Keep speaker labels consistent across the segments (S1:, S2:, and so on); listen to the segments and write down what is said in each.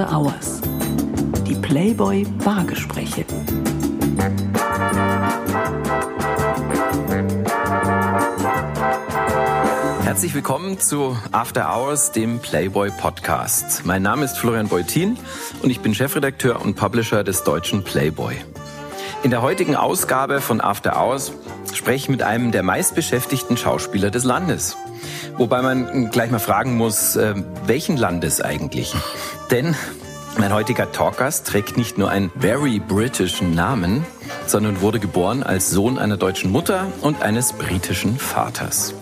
S1: After Hours. Die Playboy Bargespräche.
S2: Herzlich willkommen zu After Hours, dem Playboy Podcast. Mein Name ist Florian Beutin und ich bin Chefredakteur und Publisher des deutschen Playboy. In der heutigen Ausgabe von After Hours spreche ich mit einem der meistbeschäftigten Schauspieler des Landes. Wobei man gleich mal fragen muss, äh, welchen Landes eigentlich? Denn mein heutiger Talkgast trägt nicht nur einen very britischen Namen, sondern wurde geboren als Sohn einer deutschen Mutter und eines britischen Vaters.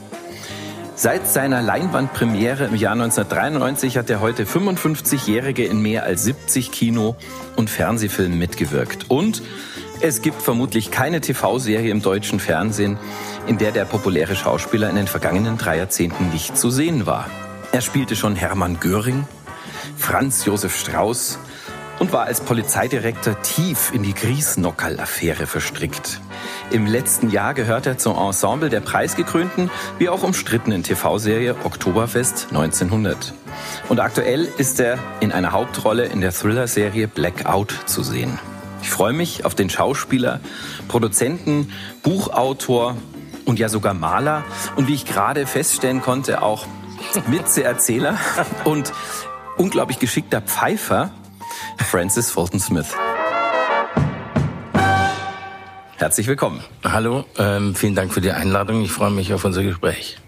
S2: Seit seiner Leinwandpremiere im Jahr 1993 hat der heute 55-Jährige in mehr als 70 Kino- und Fernsehfilmen mitgewirkt. Und es gibt vermutlich keine TV-Serie im deutschen Fernsehen, in der der populäre Schauspieler in den vergangenen drei Jahrzehnten nicht zu sehen war. Er spielte schon Hermann Göring, Franz Josef Strauß und war als Polizeidirektor tief in die Griesnockerl-Affäre verstrickt. Im letzten Jahr gehört er zum Ensemble der preisgekrönten wie auch umstrittenen TV-Serie Oktoberfest 1900. Und aktuell ist er in einer Hauptrolle in der Thriller-Serie Blackout zu sehen. Ich freue mich auf den Schauspieler, Produzenten, Buchautor und ja sogar Maler und wie ich gerade feststellen konnte, auch Witzeerzähler und unglaublich geschickter Pfeifer, Francis Fulton Smith. Herzlich willkommen.
S3: Hallo, ähm, vielen Dank für die Einladung. Ich freue mich auf unser Gespräch.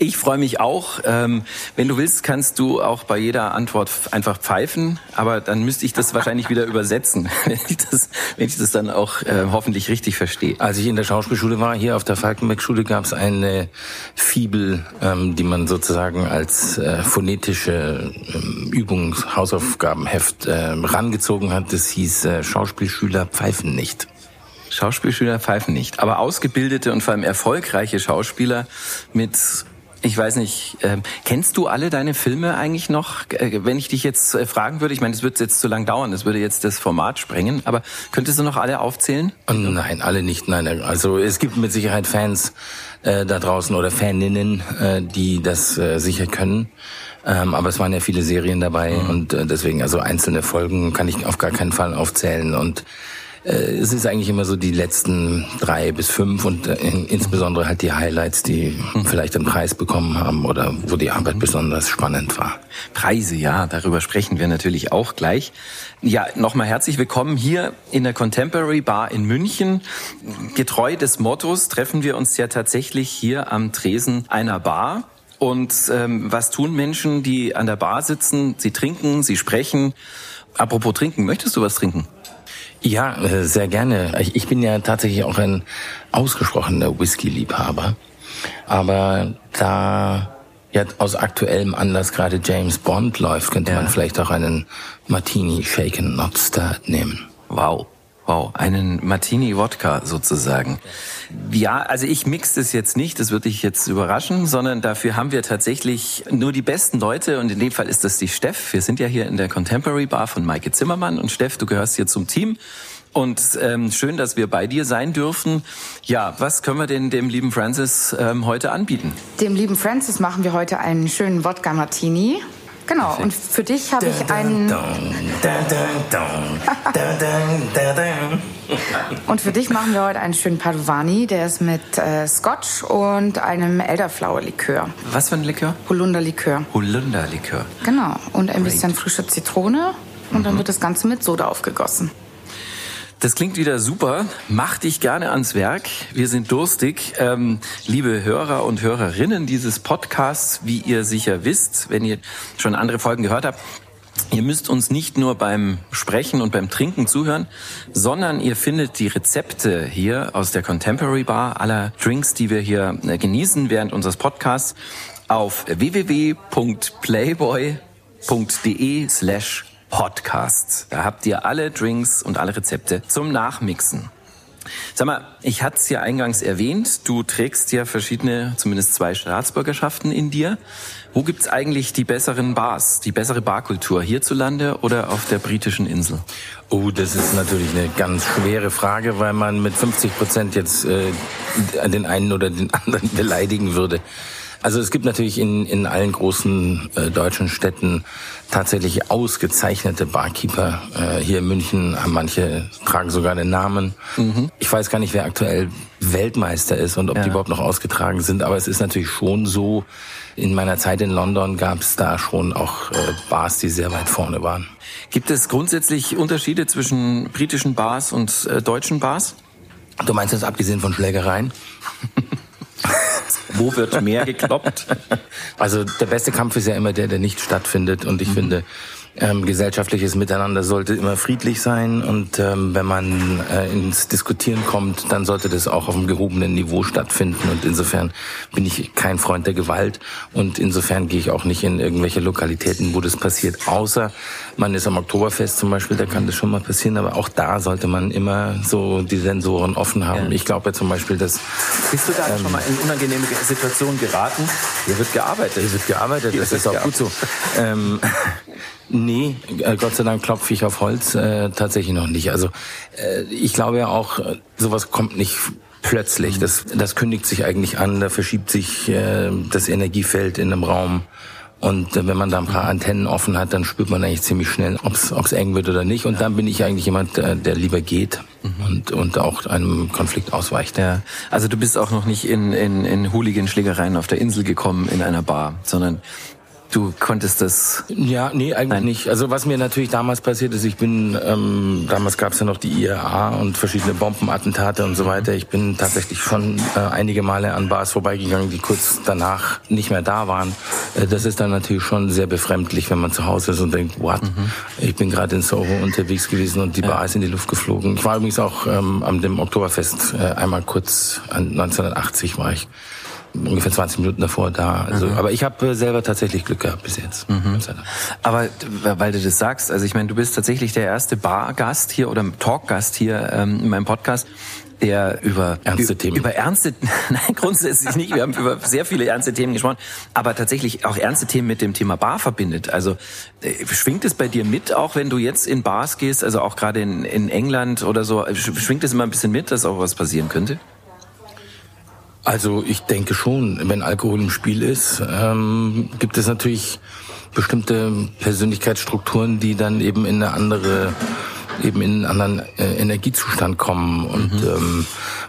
S2: Ich freue mich auch. Ähm, wenn du willst, kannst du auch bei jeder Antwort einfach pfeifen, aber dann müsste ich das wahrscheinlich wieder übersetzen, wenn ich das, wenn ich das dann auch äh, hoffentlich richtig verstehe.
S3: Als ich in der Schauspielschule war, hier auf der Falkenberg-Schule, gab es eine Fibel, ähm, die man sozusagen als äh, phonetische ähm, Übungs-, Hausaufgabenheft äh, rangezogen hat. Das hieß äh, Schauspielschüler pfeifen nicht.
S2: Schauspielschüler pfeifen nicht, aber ausgebildete und vor allem erfolgreiche Schauspieler mit ich weiß nicht, äh, kennst du alle deine Filme eigentlich noch? Äh, wenn ich dich jetzt äh, fragen würde, ich meine, es wird jetzt zu lang dauern, das würde jetzt das Format sprengen, aber könntest du noch alle aufzählen?
S3: Nein, alle nicht. Nein, also es gibt mit Sicherheit Fans äh, da draußen oder Faninnen, äh, die das äh, sicher können. Ähm, aber es waren ja viele Serien dabei mhm. und äh, deswegen, also einzelne Folgen kann ich auf gar keinen Fall aufzählen und es ist eigentlich immer so die letzten drei bis fünf und äh, insbesondere halt die Highlights, die vielleicht einen Preis bekommen haben oder wo die Arbeit besonders spannend war.
S2: Preise, ja, darüber sprechen wir natürlich auch gleich. Ja, nochmal herzlich willkommen hier in der Contemporary Bar in München. Getreu des Mottos treffen wir uns ja tatsächlich hier am Tresen einer Bar. Und ähm, was tun Menschen, die an der Bar sitzen? Sie trinken, sie sprechen. Apropos trinken, möchtest du was trinken?
S3: Ja, äh, sehr gerne. Ich bin ja tatsächlich auch ein ausgesprochener Whisky-Liebhaber. Aber da ja aus aktuellem Anlass gerade James Bond läuft, könnte ja. man vielleicht auch einen Martini Shaken Not Stirred nehmen.
S2: Wow. Wow, einen Martini-Wodka sozusagen. Ja, also ich mix das jetzt nicht, das würde dich jetzt überraschen, sondern dafür haben wir tatsächlich nur die besten Leute und in dem Fall ist das die Steff. Wir sind ja hier in der Contemporary Bar von Maike Zimmermann und Steff, du gehörst hier zum Team. Und ähm, schön, dass wir bei dir sein dürfen. Ja, was können wir denn dem lieben Francis ähm, heute anbieten?
S4: Dem lieben Francis machen wir heute einen schönen Wodka Martini. Genau, und für dich habe ich einen. und für dich machen wir heute einen schönen Padovani, der ist mit äh, Scotch und einem Elderflower-Likör.
S2: Was für ein Likör?
S4: Holunder-Likör.
S2: Holunder-Likör.
S4: Genau, und ein Great. bisschen frische Zitrone und mhm. dann wird das Ganze mit Soda aufgegossen.
S2: Das klingt wieder super. Mach dich gerne ans Werk. Wir sind durstig. Ähm, liebe Hörer und Hörerinnen dieses Podcasts, wie ihr sicher wisst, wenn ihr schon andere Folgen gehört habt, Ihr müsst uns nicht nur beim Sprechen und beim Trinken zuhören, sondern ihr findet die Rezepte hier aus der Contemporary Bar aller Drinks, die wir hier äh, genießen während unseres Podcasts auf www.playboy.de slash Podcast. Da habt ihr alle Drinks und alle Rezepte zum Nachmixen. Sag mal, ich hatte es ja eingangs erwähnt, du trägst ja verschiedene, zumindest zwei Staatsbürgerschaften in dir. Wo gibt's eigentlich die besseren Bars, die bessere Barkultur, hierzulande oder auf der britischen Insel?
S3: Oh, das ist natürlich eine ganz schwere Frage, weil man mit 50 Prozent jetzt äh, den einen oder den anderen beleidigen würde. Also es gibt natürlich in, in allen großen äh, deutschen Städten tatsächlich ausgezeichnete Barkeeper. Äh, hier in München haben manche tragen sogar den Namen. Mhm. Ich weiß gar nicht, wer aktuell Weltmeister ist und ob ja. die überhaupt noch ausgetragen sind, aber es ist natürlich schon so, in meiner Zeit in London gab es da schon auch äh, Bars, die sehr weit vorne waren.
S2: Gibt es grundsätzlich Unterschiede zwischen britischen Bars und äh, deutschen Bars?
S3: Du meinst das abgesehen von Schlägereien?
S2: Wo wird mehr gekloppt?
S3: Also der beste Kampf ist ja immer der, der nicht stattfindet. Und ich mhm. finde, ähm, gesellschaftliches Miteinander sollte immer friedlich sein und ähm, wenn man äh, ins Diskutieren kommt, dann sollte das auch auf einem gehobenen Niveau stattfinden und insofern bin ich kein Freund der Gewalt und insofern gehe ich auch nicht in irgendwelche Lokalitäten, wo das passiert, außer man ist am Oktoberfest zum Beispiel, da kann das schon mal passieren, aber auch da sollte man immer so die Sensoren offen haben. Ja. Ich glaube ja zum Beispiel, dass...
S2: Bist du da ähm, schon mal in unangenehme Situationen geraten?
S3: Hier wird gearbeitet. Hier wird gearbeitet, Hier das ist auch gut so. Ähm, Nee, äh, Gott sei Dank klopfe ich auf Holz äh, tatsächlich noch nicht. Also äh, ich glaube ja auch, äh, sowas kommt nicht plötzlich. Mhm. Das, das kündigt sich eigentlich an, da verschiebt sich äh, das Energiefeld in einem Raum. Und äh, wenn man da ein paar Antennen offen hat, dann spürt man eigentlich ziemlich schnell, ob es eng wird oder nicht. Und dann bin ich eigentlich jemand, äh, der lieber geht mhm. und, und auch einem Konflikt ausweicht.
S2: Ja. Also du bist auch noch nicht in, in, in Hooligan-Schlägereien auf der Insel gekommen in einer Bar, sondern Du konntest das?
S3: Ja, nee, eigentlich Nein. nicht. Also was mir natürlich damals passiert ist, ich bin, ähm, damals gab es ja noch die IAA und verschiedene Bombenattentate und so weiter. Ich bin tatsächlich schon äh, einige Male an Bars vorbeigegangen, die kurz danach nicht mehr da waren. Äh, das ist dann natürlich schon sehr befremdlich, wenn man zu Hause ist und denkt, what? Mhm. Ich bin gerade in Soho unterwegs gewesen und die ja. Bar ist in die Luft geflogen. Ich war übrigens auch ähm, am dem Oktoberfest äh, einmal kurz, 1980 war ich ungefähr 20 Minuten davor da. Also, mhm. Aber ich habe äh, selber tatsächlich Glück gehabt bis jetzt. Mhm.
S2: Aber weil du das sagst, also ich meine, du bist tatsächlich der erste Bargast hier oder Talkgast hier ähm, in meinem Podcast, der über
S3: ernste Themen
S2: über ernste nein grundsätzlich nicht wir haben über sehr viele ernste Themen gesprochen aber tatsächlich auch ernste Themen mit dem Thema Bar verbindet also äh, schwingt es bei dir mit auch wenn du jetzt in Bars gehst also auch gerade in, in England oder so schwingt es immer ein bisschen mit dass auch was passieren könnte
S3: also ich denke schon, wenn Alkohol im Spiel ist, ähm, gibt es natürlich bestimmte Persönlichkeitsstrukturen, die dann eben in eine andere eben in einen anderen äh, Energiezustand kommen und mhm. ähm,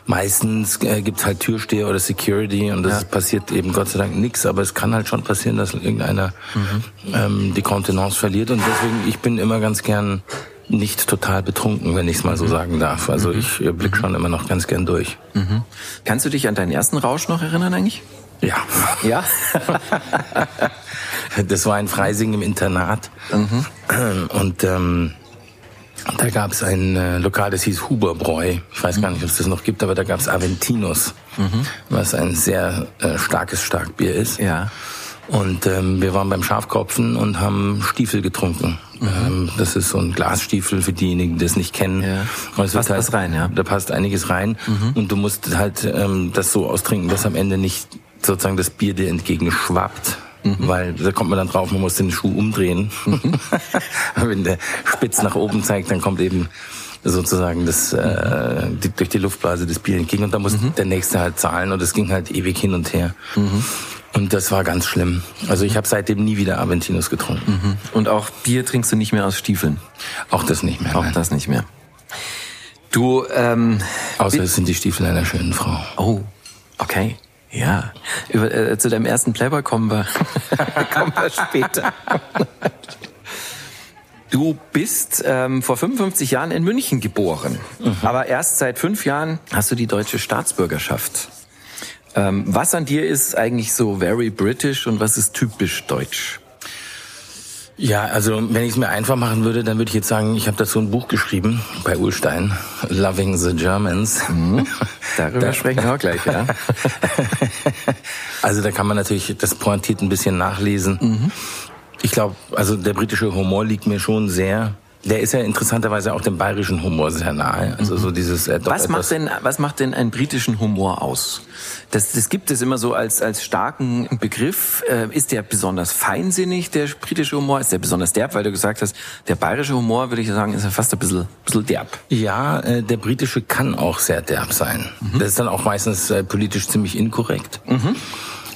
S3: meistens äh, gibt's halt Türsteher oder Security und das ja. passiert eben Gott sei Dank nichts, aber es kann halt schon passieren, dass irgendeiner mhm. ähm, die Kontenance verliert und deswegen ich bin immer ganz gern nicht total betrunken, wenn ich es mal so mhm. sagen darf. Also mhm. ich äh, blick schon immer noch ganz gern durch.
S2: Mhm. Kannst du dich an deinen ersten Rausch noch erinnern eigentlich?
S3: Ja.
S2: Ja?
S3: das war ein Freising im Internat. Mhm. Und ähm, da gab es ein äh, Lokal, das hieß Huberbräu. Ich weiß gar nicht, ob es das noch gibt, aber da gab es Aventinus, mhm. was ein sehr äh, starkes Starkbier ist.
S2: Ja.
S3: Und ähm, wir waren beim Schafkopfen und haben Stiefel getrunken. Mhm. Ähm, das ist so ein Glasstiefel für diejenigen, die das nicht kennen.
S2: Ja. Und es passt halt, was rein, ja.
S3: Da passt einiges rein. Mhm. Und du musst halt ähm, das so austrinken, dass am Ende nicht sozusagen das Bier dir entgegenschwappt. Mhm. Weil da kommt man dann drauf, man muss den Schuh umdrehen. Mhm. Wenn der spitz nach oben zeigt, dann kommt eben sozusagen das äh, die, durch die Luftblase das Bier entgegen und da muss mhm. der nächste halt zahlen und es ging halt ewig hin und her. Und das war ganz schlimm. Also ich habe seitdem nie wieder Aventinus getrunken. Mhm.
S2: Und auch Bier trinkst du nicht mehr aus Stiefeln?
S3: Auch das nicht mehr.
S2: Auch nein. das nicht mehr. Du, ähm,
S3: Außer es sind die Stiefel einer schönen Frau.
S2: Oh, okay. Ja. Über, äh, zu deinem ersten Playboy kommen wir, kommen wir später. Du bist ähm, vor 55 Jahren in München geboren, mhm. aber erst seit fünf Jahren hast du die deutsche Staatsbürgerschaft. Ähm, was an dir ist eigentlich so very British und was ist typisch deutsch?
S3: Ja, also wenn ich es mir einfach machen würde, dann würde ich jetzt sagen, ich habe dazu ein Buch geschrieben bei Ulstein, Loving the Germans.
S2: Mhm. Darüber da, sprechen wir auch gleich, ja.
S3: also da kann man natürlich das pointiert ein bisschen nachlesen. Mhm. Ich glaube, also der britische Humor liegt mir schon sehr. Der ist ja interessanterweise auch dem bayerischen Humor sehr nahe. Also so dieses.
S2: Äh, was macht denn was macht denn einen britischen Humor aus? Das, das gibt es immer so als als starken Begriff. Äh, ist der besonders feinsinnig der britische Humor? Ist der besonders derb? Weil du gesagt hast, der bayerische Humor würde ich sagen ist ja fast ein bisschen, bisschen derb.
S3: Ja, äh, der britische kann auch sehr derb sein. Mhm. Das ist dann auch meistens äh, politisch ziemlich inkorrekt. Mhm.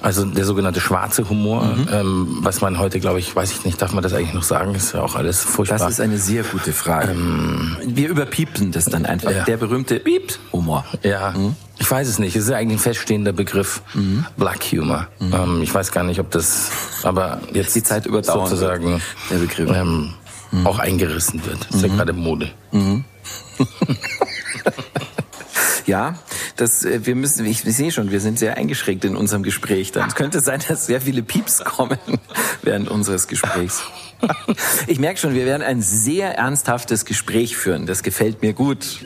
S3: Also der sogenannte schwarze Humor, mhm. ähm, was man heute, glaube ich, weiß ich nicht, darf man das eigentlich noch sagen? Ist ja auch alles furchtbar.
S2: Das ist eine sehr gute Frage. Ähm, Wir überpiepen das dann einfach. Ja. Der berühmte Piep-Humor.
S3: Ja. Mhm. Ich weiß es nicht. Es ist eigentlich ein feststehender Begriff. Mhm. Black Humor. Mhm. Ähm, ich weiß gar nicht, ob das, aber jetzt
S2: die Zeit überdauern
S3: sozusagen der Begriff ähm, mhm. auch eingerissen wird. Das ist ja mhm. gerade Mode.
S2: Ja, das, äh, wir müssen, ich, ich sehe schon, wir sind sehr eingeschränkt in unserem Gespräch. Dann es könnte sein, dass sehr viele Pieps kommen während unseres Gesprächs. Ich merke schon, wir werden ein sehr ernsthaftes Gespräch führen. Das gefällt mir gut.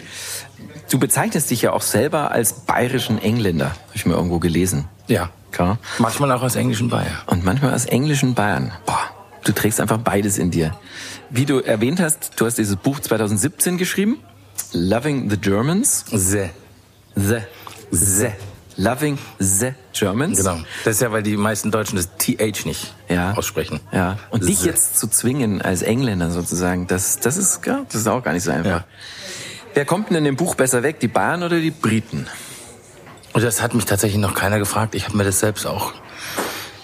S2: Du bezeichnest dich ja auch selber als bayerischen Engländer, habe ich mir irgendwo gelesen.
S3: Ja. Klar. Manchmal auch als englischen Bayern.
S2: Und manchmal als englischen Bayern. Boah, du trägst einfach beides in dir. Wie du erwähnt hast, du hast dieses Buch 2017 geschrieben, Loving the Germans.
S3: The.
S2: The. The. Loving the Germans.
S3: Genau. Das ist ja, weil die meisten Deutschen das TH nicht ja. aussprechen.
S2: Ja. Und the. dich jetzt zu zwingen als Engländer sozusagen, das, das ist, das ist auch gar nicht so einfach. Ja. Wer kommt denn in dem Buch besser weg, die Bayern oder die Briten?
S3: Das hat mich tatsächlich noch keiner gefragt. Ich habe mir das selbst auch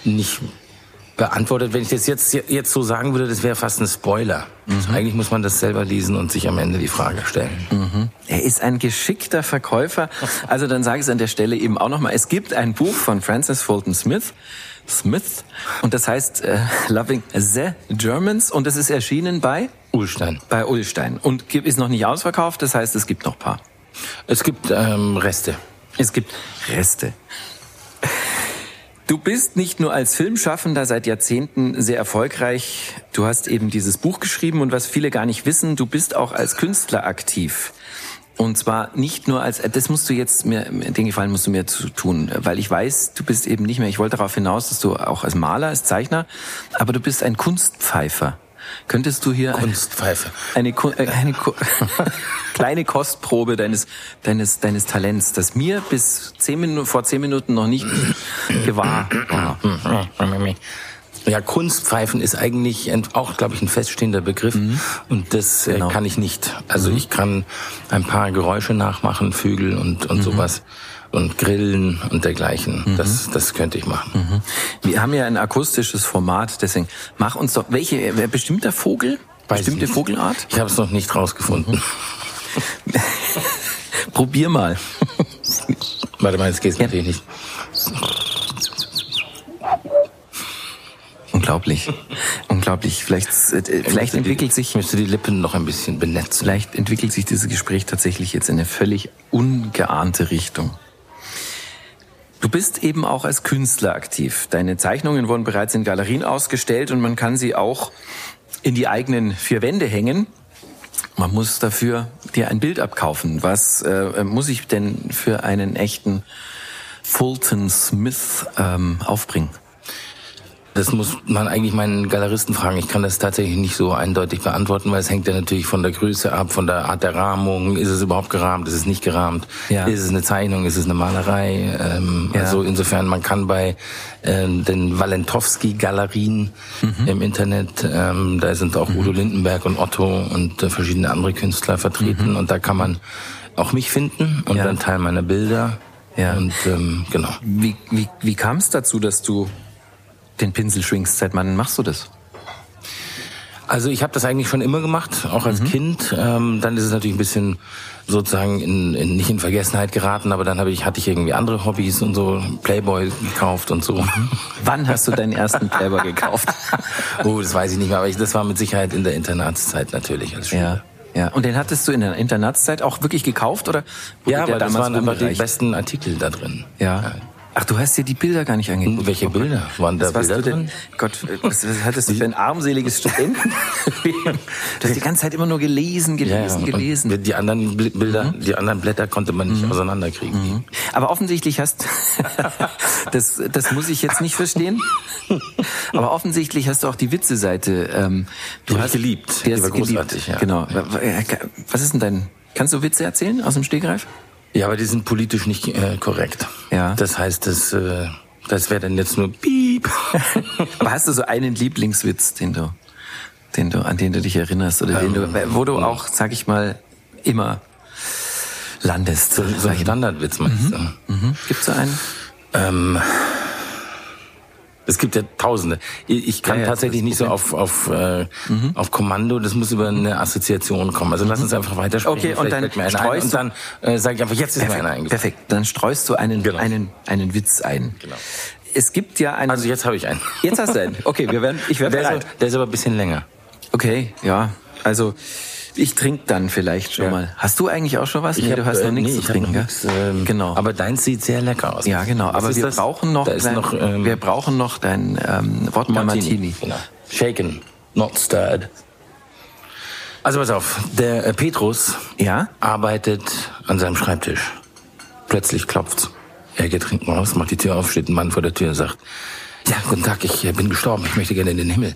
S3: nicht beantwortet. Wenn ich das jetzt, jetzt so sagen würde, das wäre fast ein Spoiler. Mhm. Eigentlich muss man das selber lesen und sich am Ende die Frage stellen.
S2: Mhm. Er ist ein geschickter Verkäufer. Also dann sage ich es an der Stelle eben auch nochmal. Es gibt ein Buch von Francis Fulton Smith. Smith. Und das heißt äh, Loving the Germans. Und das ist erschienen bei?
S3: Ulstein.
S2: Bei Ulstein. Und ist noch nicht ausverkauft. Das heißt, es gibt noch paar.
S3: Es gibt ähm, Reste.
S2: Es gibt Reste. Du bist nicht nur als Filmschaffender seit Jahrzehnten sehr erfolgreich. Du hast eben dieses Buch geschrieben und was viele gar nicht wissen, du bist auch als Künstler aktiv. Und zwar nicht nur als, das musst du jetzt mir, den Gefallen musst du mir zu tun, weil ich weiß, du bist eben nicht mehr, ich wollte darauf hinaus, dass du auch als Maler, als Zeichner, aber du bist ein Kunstpfeifer. Könntest du hier
S3: Kunstpfeife.
S2: eine, eine, eine kleine Kostprobe deines, deines, deines Talents, das mir bis zehn Minuten, vor zehn Minuten noch nicht gewahr war?
S3: Ja, Kunstpfeifen ist eigentlich auch, glaube ich, ein feststehender Begriff mhm. und das äh, genau. kann ich nicht. Also mhm. ich kann ein paar Geräusche nachmachen, Vögel und, und mhm. sowas und Grillen und dergleichen. Mhm. Das, das könnte ich machen. Mhm.
S2: Wir haben ja ein akustisches Format, deswegen mach uns doch, welche, bestimmter Vogel? Weiß Bestimmte Vogelart?
S3: Ich habe es noch nicht rausgefunden.
S2: Mhm. Probier mal.
S3: Warte mal, jetzt geht's ja. natürlich nicht.
S2: Unglaublich. Unglaublich. Vielleicht, äh, vielleicht entwickelt
S3: die,
S2: sich.
S3: Müsste die Lippen noch ein bisschen benetzen.
S2: Vielleicht entwickelt sich dieses Gespräch tatsächlich jetzt in eine völlig ungeahnte Richtung. Du bist eben auch als Künstler aktiv. Deine Zeichnungen wurden bereits in Galerien ausgestellt und man kann sie auch in die eigenen vier Wände hängen. Man muss dafür dir ein Bild abkaufen. Was äh, muss ich denn für einen echten Fulton Smith ähm, aufbringen?
S3: Das muss man eigentlich meinen Galeristen fragen. Ich kann das tatsächlich nicht so eindeutig beantworten, weil es hängt ja natürlich von der Größe ab, von der Art der Rahmung. Ist es überhaupt gerahmt? Ist es nicht gerahmt? Ja. Ist es eine Zeichnung? Ist es eine Malerei? Ähm, ja. Also insofern, man kann bei ähm, den Walentowski-Galerien mhm. im Internet, ähm, da sind auch mhm. Udo Lindenberg und Otto und äh, verschiedene andere Künstler vertreten mhm. und da kann man auch mich finden und ja. dann Teil meiner Bilder. Ja. Und ähm, genau.
S2: Wie, wie, wie kam es dazu, dass du den Pinsel schwingst. Seit wann machst du das?
S3: Also ich habe das eigentlich schon immer gemacht, auch als mhm. Kind. Ähm, dann ist es natürlich ein bisschen sozusagen in, in, nicht in Vergessenheit geraten, aber dann hab ich, hatte ich irgendwie andere Hobbys und so Playboy gekauft und so. Mhm.
S2: Wann hast du deinen ersten Playboy gekauft?
S3: oh, das weiß ich nicht mehr, aber ich, das war mit Sicherheit in der Internatszeit natürlich als
S2: Schüler. Ja. Ja, und den hattest du in der Internatszeit auch wirklich gekauft oder?
S3: Ja, weil das waren einfach die besten Artikel da drin.
S2: Ja. ja. Ach, du hast dir die Bilder gar nicht angeguckt.
S3: Hm, welche Bilder? Waren da Bilder drin?
S2: Gott, was, was hattest du für ein armseliges Studenten? du hast die ganze Zeit immer nur gelesen, gelesen, ja, ja. gelesen.
S3: die anderen Bilder, mhm. die anderen Blätter konnte man nicht mhm. auseinanderkriegen. Mhm.
S2: Aber offensichtlich hast, das, das muss ich jetzt nicht verstehen. Aber offensichtlich hast du auch die Witze-Seite. Ähm,
S3: du die hast geliebt.
S2: Die, die war großartig, geliebt. Ja. Genau. Was ist denn dein? Kannst du Witze erzählen aus dem Stegreif?
S3: Ja, aber die sind politisch nicht äh, korrekt. Ja. Das heißt, das, äh, das wäre dann jetzt nur Piep.
S2: aber hast du so einen Lieblingswitz, den du, den du, an den du dich erinnerst oder ähm, den du, wo du auch, sag ich mal, immer landest?
S3: So, so ein Standardwitz meinst
S2: mhm. du? Mhm. Gibt's so einen?
S3: Ähm, Es gibt ja Tausende. Ich kann
S2: Ja, ja,
S3: tatsächlich nicht so auf auf äh, auf Kommando. Das muss über eine Assoziation kommen. Also lass uns einfach weitersprechen.
S2: Okay, und dann
S3: mir
S2: streust
S3: ein. und dann äh, sage ich einfach, jetzt ist mir einer
S2: Perfekt,
S3: eingefallen.
S2: perfekt. Dann streust du einen,
S3: Genau.
S2: einen, einen Witz ein.
S3: Genau.
S2: Es gibt ja einen.
S3: Also jetzt habe ich einen.
S2: jetzt hast du einen. Okay, wir werden. Ich werde
S3: Der ist,
S2: bereit.
S3: aber- der ist aber ein bisschen länger.
S2: Okay, ja. Also ich trinke dann vielleicht schon
S3: Ja.
S2: mal. Hast du eigentlich auch schon was? nee,
S3: hab,
S2: du hast
S3: äh,
S2: noch nichts
S3: nee,
S2: zu
S3: ich
S2: trinken,
S3: noch
S2: gell?
S3: ähm,
S2: genau.
S3: Aber deins sieht sehr lecker aus.
S2: ja, genau.
S3: Was
S2: Aber wir
S3: das?
S2: brauchen noch, dein,
S3: noch ähm,
S2: wir brauchen noch dein ähm, Wodka Martini.
S3: Genau. Shaken, not stirred. Also pass auf, der äh, Petrus
S2: Ja?
S3: arbeitet an seinem Schreibtisch. Plötzlich klopft's. Er geht trinken raus, macht die Tür auf, steht ein Mann vor der Tür und sagt, ja, guten Tag, ich äh, bin gestorben, ich möchte gerne in den Himmel.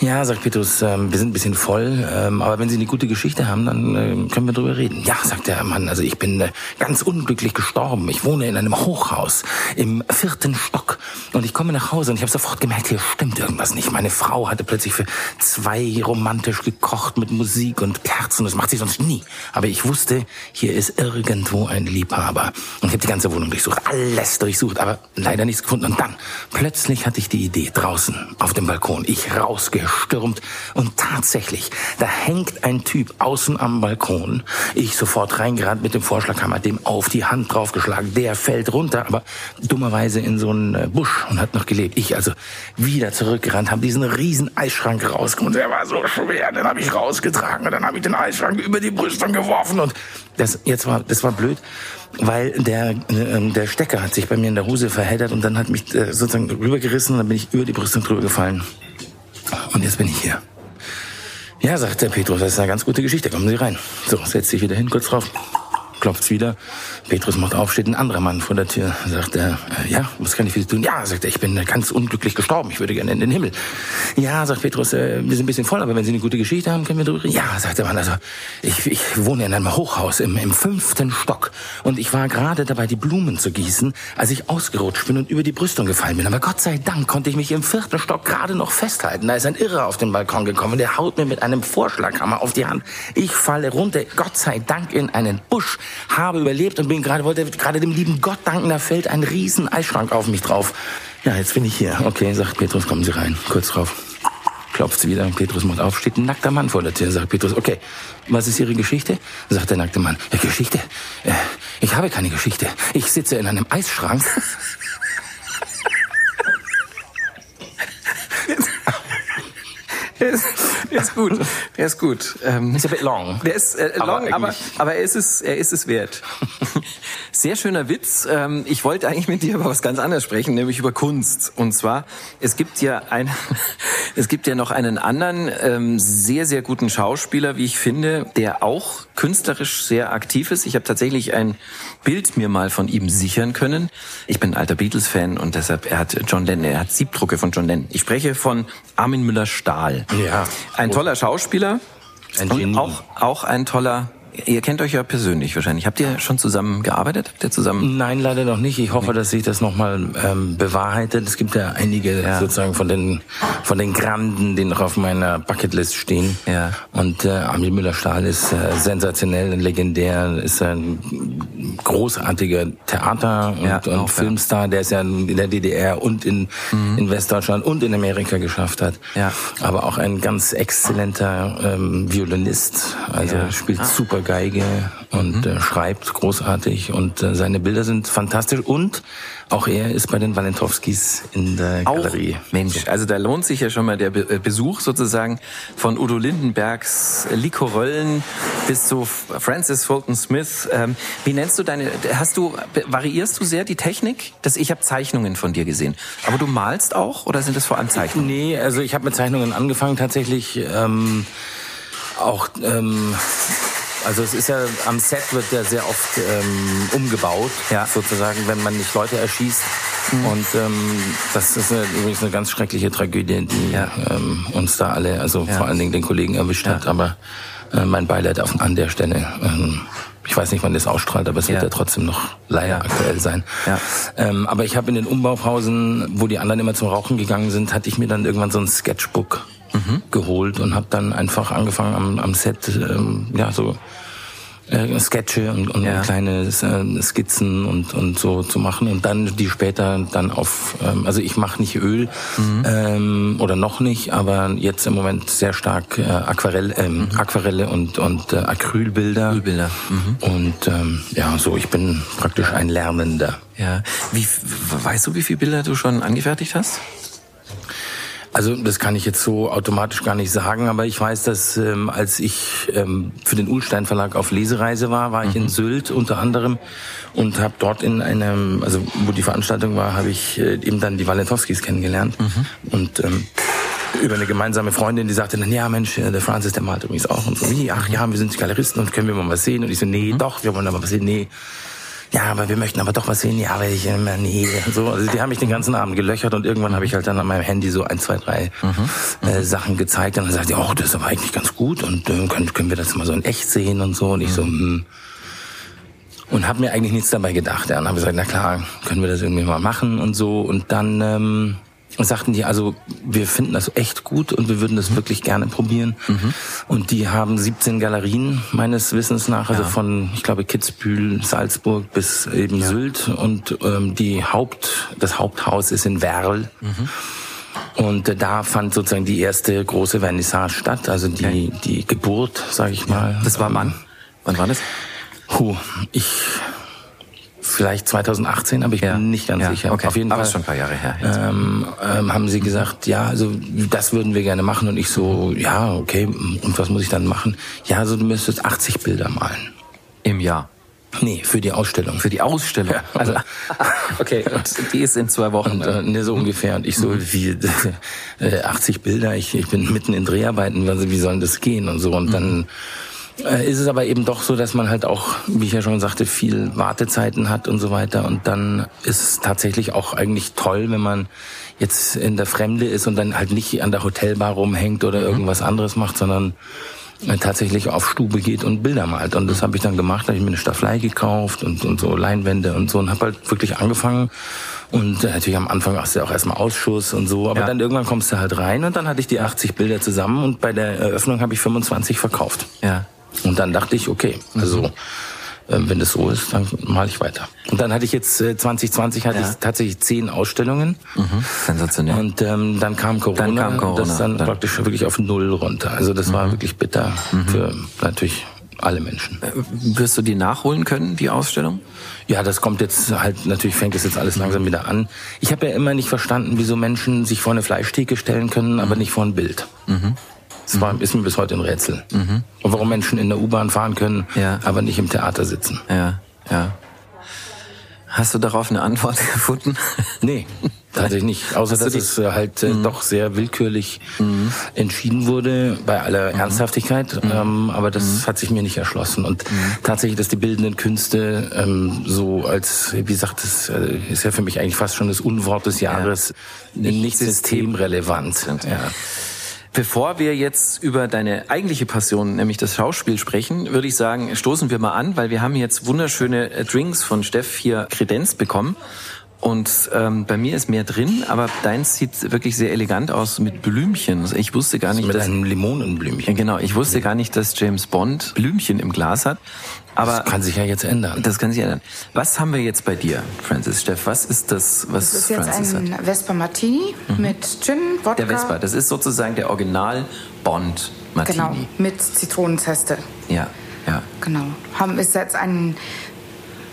S3: Ja, sagt Petrus, ähm, wir sind ein bisschen voll, ähm, aber wenn Sie eine gute Geschichte haben, dann ähm, können wir drüber reden. Ja, sagt der Mann, also ich bin äh, ganz unglücklich gestorben. Ich wohne in einem Hochhaus im vierten Stock und ich komme nach Hause und ich habe sofort gemerkt, hier stimmt irgendwas nicht. Meine Frau hatte plötzlich für zwei romantisch gekocht mit Musik und Kerzen. Das macht sie sonst nie. Aber ich wusste, hier ist irgendwo ein Liebhaber. Und ich habe die ganze Wohnung durchsucht, alles durchsucht, aber leider nichts gefunden. Und dann, plötzlich hatte ich die Idee, draußen auf dem Balkon, ich rausgestürmt und tatsächlich, da hängt ein Typ außen am Balkon. Ich sofort reingerannt mit dem Vorschlaghammer, dem auf die Hand draufgeschlagen. Der fällt runter, aber dummerweise in so einen äh, Busch und hat noch gelebt. Ich also wieder zurückgerannt, habe diesen riesen Eisschrank rausgeholt. Der war so schwer, den habe ich rausgetragen und dann habe ich den Eisschrank über die Brüstung geworfen und das jetzt war das war blöd, weil der äh, der Stecker hat sich bei mir in der Hose verheddert und dann hat mich äh, sozusagen rübergerissen und dann bin ich über die Brüstung drüber gefallen. Und jetzt bin ich hier. Ja, sagt der Petrus, das ist eine ganz gute Geschichte. Kommen Sie rein. So, setzt sich wieder hin, kurz drauf. Klopft's wieder. Petrus macht auf, steht ein anderer Mann vor der Tür. Sagt er, äh, ja, was kann ich für Sie tun? Ja, sagt er, ich bin äh, ganz unglücklich gestorben. Ich würde gerne in den Himmel. Ja, sagt Petrus, äh, wir sind ein bisschen voll, aber wenn Sie eine gute Geschichte haben, können wir drüber reden. Ja, sagt der Mann, also ich, ich wohne in einem Hochhaus im, im fünften Stock. Und ich war gerade dabei, die Blumen zu gießen, als ich ausgerutscht bin und über die Brüstung gefallen bin. Aber Gott sei Dank konnte ich mich im vierten Stock gerade noch festhalten. Da ist ein Irrer auf den Balkon gekommen. Der haut mir mit einem Vorschlaghammer auf die Hand. Ich falle runter, Gott sei Dank in einen Busch, habe überlebt und bin gerade, wollte gerade dem lieben Gott danken, da fällt ein riesen Eisschrank auf mich drauf. Ja, jetzt bin ich hier. Okay, sagt Petrus, kommen Sie rein. Kurz drauf. Klopft wieder, Petrus macht auf, steht ein nackter Mann vor der Tür. Sagt Petrus, okay, was ist Ihre Geschichte? Sagt der nackte Mann, ja, Geschichte? Äh, ich habe keine Geschichte. Ich sitze in einem Eisschrank.
S2: Der ist, der ist gut. Der ist gut. Ähm,
S3: Ist a bit long.
S2: Der ist äh,
S3: Aber
S2: long, aber, aber er, ist es, er ist es wert. Sehr schöner Witz. Ähm, ich wollte eigentlich mit dir über was ganz anderes sprechen, nämlich über Kunst. Und zwar, es gibt ja ein, es gibt ja noch einen anderen ähm, sehr, sehr guten Schauspieler, wie ich finde, der auch künstlerisch sehr aktiv ist. Ich habe tatsächlich ein Bild mir mal von ihm sichern können. Ich bin ein alter Beatles-Fan und deshalb, er hat John Lennon, er hat Siebdrucke von John Lennon. Ich spreche von Armin Müller-Stahl.
S3: Ja.
S2: Ein toller Schauspieler.
S3: Ein
S2: Und
S3: Genie.
S2: auch, auch ein toller, ihr kennt euch ja persönlich wahrscheinlich. Habt ihr schon zusammen gearbeitet? Habt ihr zusammen?
S3: Nein, leider noch nicht. Ich hoffe, dass sich das nochmal ähm, bewahrheitet. Es gibt ja einige sozusagen von den von den Granden, die noch auf meiner Bucketlist stehen.
S2: Ja.
S3: Und äh, Armin Müller-Stahl ist äh, sensationell, legendär, ist ein großartiger Theater- und,
S2: Ja,
S3: und
S2: auch, ja.
S3: Filmstar, der es ja in der DDR und in, in Westdeutschland und in Amerika geschafft hat.
S2: Ja.
S3: Aber auch ein ganz exzellenter ähm, Violinist. Also
S2: Ja.
S3: spielt super Geige und äh, schreibt großartig und äh, seine Bilder sind fantastisch und auch er ist bei den Walentowskis in der
S2: Auch,
S3: Galerie.
S2: Mensch, also da lohnt sich ja schon mal der Be äh, Besuch sozusagen von Udo Lindenbergs Likoröllen bis zu Francis Fulton Smith. Ähm, wie nennst du deine, hast du, variierst du sehr die Technik? Das, ich habe Zeichnungen von dir gesehen. Aber du malst auch oder sind das vor allem Zeichnungen?
S3: Nee, also ich habe mit Zeichnungen angefangen tatsächlich ähm, auch ähm, also es ist ja am Set wird ja sehr oft ähm, umgebaut,
S2: Ja.
S3: sozusagen, wenn man nicht Leute erschießt. Und ähm, das ist eine, übrigens eine ganz schreckliche Tragödie, die
S2: Ja.
S3: ähm, uns da alle, also
S2: Ja.
S3: vor allen Dingen den Kollegen erwischt hat. Aber äh, mein Beileid auf, an der Stelle. Ähm, ich weiß nicht, wann das ausstrahlt, aber es wird
S2: Ja.
S3: ja trotzdem noch leider aktuell sein.
S2: Ja.
S3: Ähm, aber ich habe in den Umbaupausen, wo die anderen immer zum Rauchen gegangen sind, hatte ich mir dann irgendwann so ein Sketchbook geholt und habe dann einfach angefangen am, am Set, ähm, ja so äh, Sketche und, und
S2: Ja.
S3: kleine äh, Skizzen und, und so zu machen und dann die später dann auf, ähm, also ich mache nicht Öl
S2: Mhm.
S3: ähm, oder noch nicht, aber jetzt im Moment sehr stark äh, Aquarell, ähm, Aquarelle und, und äh, Acrylbilder.
S2: Mhm. Ölbilder. Mhm.
S3: Und ähm, ja, so, ich bin praktisch ein Lernender.
S2: Ja. Wie, weißt du, wie viele Bilder du schon angefertigt hast?
S3: Also das kann ich jetzt so automatisch gar nicht sagen, aber ich weiß, dass ähm, als ich ähm, für den Ulstein Verlag auf Lesereise war, war ich in Sylt unter anderem und habe dort in einem, also wo die Veranstaltung war, habe ich äh, eben dann die Walentowskis kennengelernt. Und ähm, über eine gemeinsame Freundin, die sagte dann, ja Mensch, äh, der Francis, der malt übrigens auch und so, wie, ach ja, wir sind Galeristen und können wir mal was sehen? Und ich so, nee, doch, wir wollen aber was sehen, nee. Ja, aber wir möchten aber doch was sehen. Ja, aber ich immer nee. So, also die haben mich den ganzen Abend gelöchert und irgendwann habe ich halt dann an meinem Handy so ein, zwei, drei äh, Sachen gezeigt und dann sagte ich, oh, das ist aber eigentlich ganz gut und äh, können, können wir das mal so in echt sehen und so und ich so, hm. Und habe mir eigentlich nichts dabei gedacht. Ja. Und habe gesagt, na klar, können wir das irgendwie mal machen und so. Und dann ähm, sagten die, also wir finden das echt gut und wir würden das wirklich gerne probieren. Und die haben 17 Galerien meines Wissens nach, also von, ich glaube, Kitzbühel, Salzburg bis eben Sylt. Und ähm, die Haupt, das Haupthaus ist in Werl. Und äh, da fand sozusagen die erste große Vernissage statt, also die, die Geburt, sage ich mal.
S2: Das war wann? Wann war das?
S3: Puh, ich vielleicht 2018, aber ich bin nicht ganz
S2: ja,
S3: sicher.
S2: Okay.
S3: Auf jeden
S2: aber
S3: Fall
S2: ist schon ein paar Jahre her.
S3: Ähm, ähm, haben sie gesagt, ja, also das würden wir gerne machen und ich so, ja, okay, und was muss ich dann machen? Ja, also du müsstest 80 Bilder malen.
S2: Im Jahr.
S3: Nee, für die Ausstellung.
S2: Für die Ausstellung. Also, okay, und die ist in zwei Wochen.
S3: Und, äh, ne, so ungefähr. Und ich so, wie äh, 80 Bilder, ich, ich bin mitten in Dreharbeiten, also wie soll das gehen und so. Und dann äh, ist es aber eben doch so, dass man halt auch, wie ich ja schon sagte, viel Wartezeiten hat und so weiter. Und dann ist es tatsächlich auch eigentlich toll, wenn man jetzt in der Fremde ist und dann halt nicht an der Hotelbar rumhängt oder irgendwas anderes macht, sondern äh, tatsächlich auf Stube geht und Bilder malt. Und das habe ich dann gemacht, habe ich mir eine Staffelei gekauft und, und so Leinwände und so und habe halt wirklich angefangen. Und äh, natürlich am Anfang hast du ja auch erstmal Ausschuss und so, aber
S2: Ja.
S3: dann irgendwann kommst du halt rein und dann hatte ich die 80 Bilder zusammen und bei der Eröffnung habe ich 25 verkauft.
S2: Ja.
S3: Und dann dachte ich, okay, also äh, wenn das so ist, dann male ich weiter. Und dann hatte ich jetzt äh, 2020 hatte
S2: Ja.
S3: ich tatsächlich zehn Ausstellungen
S2: Mhm. Sensationell.
S3: und ähm, dann kam Corona,
S2: Dann kam Corona,
S3: das dann,
S2: dann-
S3: praktisch wirklich auf null runter. Also das war wirklich bitter für natürlich alle Menschen.
S2: Wirst du die nachholen können, die Ausstellung?
S3: Ja, das kommt jetzt halt, natürlich fängt es jetzt alles langsam wieder an. Ich habe ja immer nicht verstanden, wieso Menschen sich vor eine Fleischtheke stellen können, aber nicht vor ein Bild. Das war, ist mir bis heute ein Rätsel. Und warum Menschen in der U-Bahn fahren können,
S2: Ja.
S3: aber nicht im Theater sitzen.
S2: Ja, ja. Hast du darauf eine Antwort gefunden?
S3: Nee, tatsächlich nicht. Außer dass es äh, halt äh, doch sehr willkürlich entschieden wurde, bei aller Ernsthaftigkeit. Ähm, aber das hat sich mir nicht erschlossen. Und tatsächlich, dass die bildenden Künste ähm, so als, wie gesagt, das äh, ist ja für mich eigentlich fast schon das Unwort des Jahres, nicht, systemrelevant. Ja.
S2: Bevor wir jetzt über deine eigentliche Passion, nämlich das Schauspiel sprechen, würde ich sagen, stoßen wir mal an, weil wir haben jetzt wunderschöne äh, Drinks von Steff hier kredenzt bekommen. Und ähm, bei mir ist mehr drin, aber deins sieht wirklich sehr elegant aus mit Blümchen. Also Ich wusste gar nicht,
S3: Mit
S2: dass,
S3: einem Limonenblümchen.
S2: genau, ich wusste gar nicht, dass James Bond Blümchen im Glas hat. Aber
S3: Das kann sich ja jetzt ändern.
S2: das kann sich ändern. Was haben wir jetzt bei dir, Francis Steff? Was ist das, was
S4: Das ist jetzt
S2: Francis hat?
S4: ein Vespa Martini mit Gin, Wodka.
S2: Der Vespa, das ist sozusagen der Original Bond Martini.
S4: Genau, mit Zitronenzeste.
S2: Ja, ja.
S4: Genau. Haben ist jetzt ein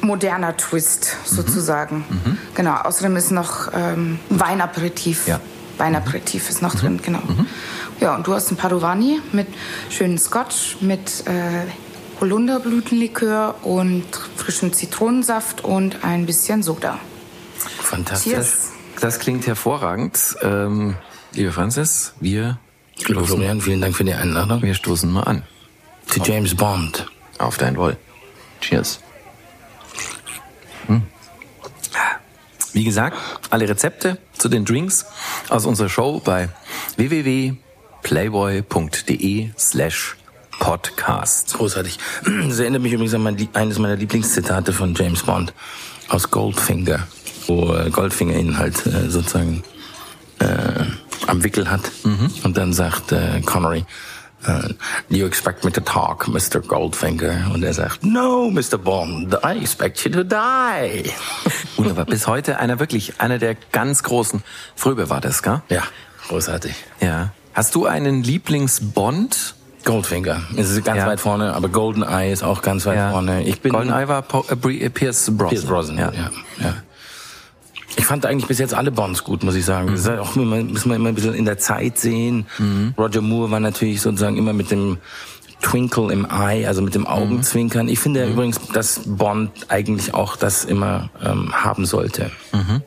S4: moderner Twist sozusagen. Genau. Außerdem ist noch ähm, Weinaperitif.
S2: Ja.
S4: Weinaperitif ist noch drin, genau. Ja, und du hast ein Padovani mit schönen Scotch, mit äh, Holunderblütenlikör und frischem Zitronensaft und ein bisschen Soda.
S3: Fantastisch.
S4: Cheers.
S2: Das klingt hervorragend. Ähm, lieber Francis, wir,
S3: Lieber Florian, vielen Dank für die Einladung.
S2: wir stoßen mal an.
S3: Zu James Bond.
S2: Auf dein Wohl. Cheers. Hm. Wie gesagt, alle Rezepte zu den Drinks aus unserer Show bei www.playboy.de slash podcast.
S3: Großartig. Das erinnert mich übrigens an mein, eines meiner Lieblingszitate von James Bond aus Goldfinger, wo äh, Goldfinger ihn halt äh, sozusagen äh, am Wickel hat und dann sagt äh, Connery, Uh, you expect me to talk, Mr. Goldfinger? Und er sagt, no, Mr. Bond, I expect you to die.
S2: Wunderbar. Bis heute einer wirklich, einer der ganz großen. Fröbe war das, gell?
S3: Ja, großartig.
S2: Ja. Hast du einen Lieblingsbond?
S3: Goldfinger. Es ist ganz ja. weit vorne, aber GoldenEye ist auch ganz weit ja. vorne.
S2: Ich bin GoldenEye war po äh, Pierce Brosnan.
S3: Pierce Brosnan, ja. ja. ja. Ich fand eigentlich bis jetzt alle Bonds gut, muss ich sagen. Mhm. Das ist auch immer, müssen wir immer ein bisschen in der Zeit sehen. Mhm. Roger Moore war natürlich sozusagen immer mit dem Twinkle im Eye, also mit dem Augenzwinkern. Ich finde mhm. übrigens, dass Bond eigentlich auch das immer ähm, haben sollte.
S2: Mhm.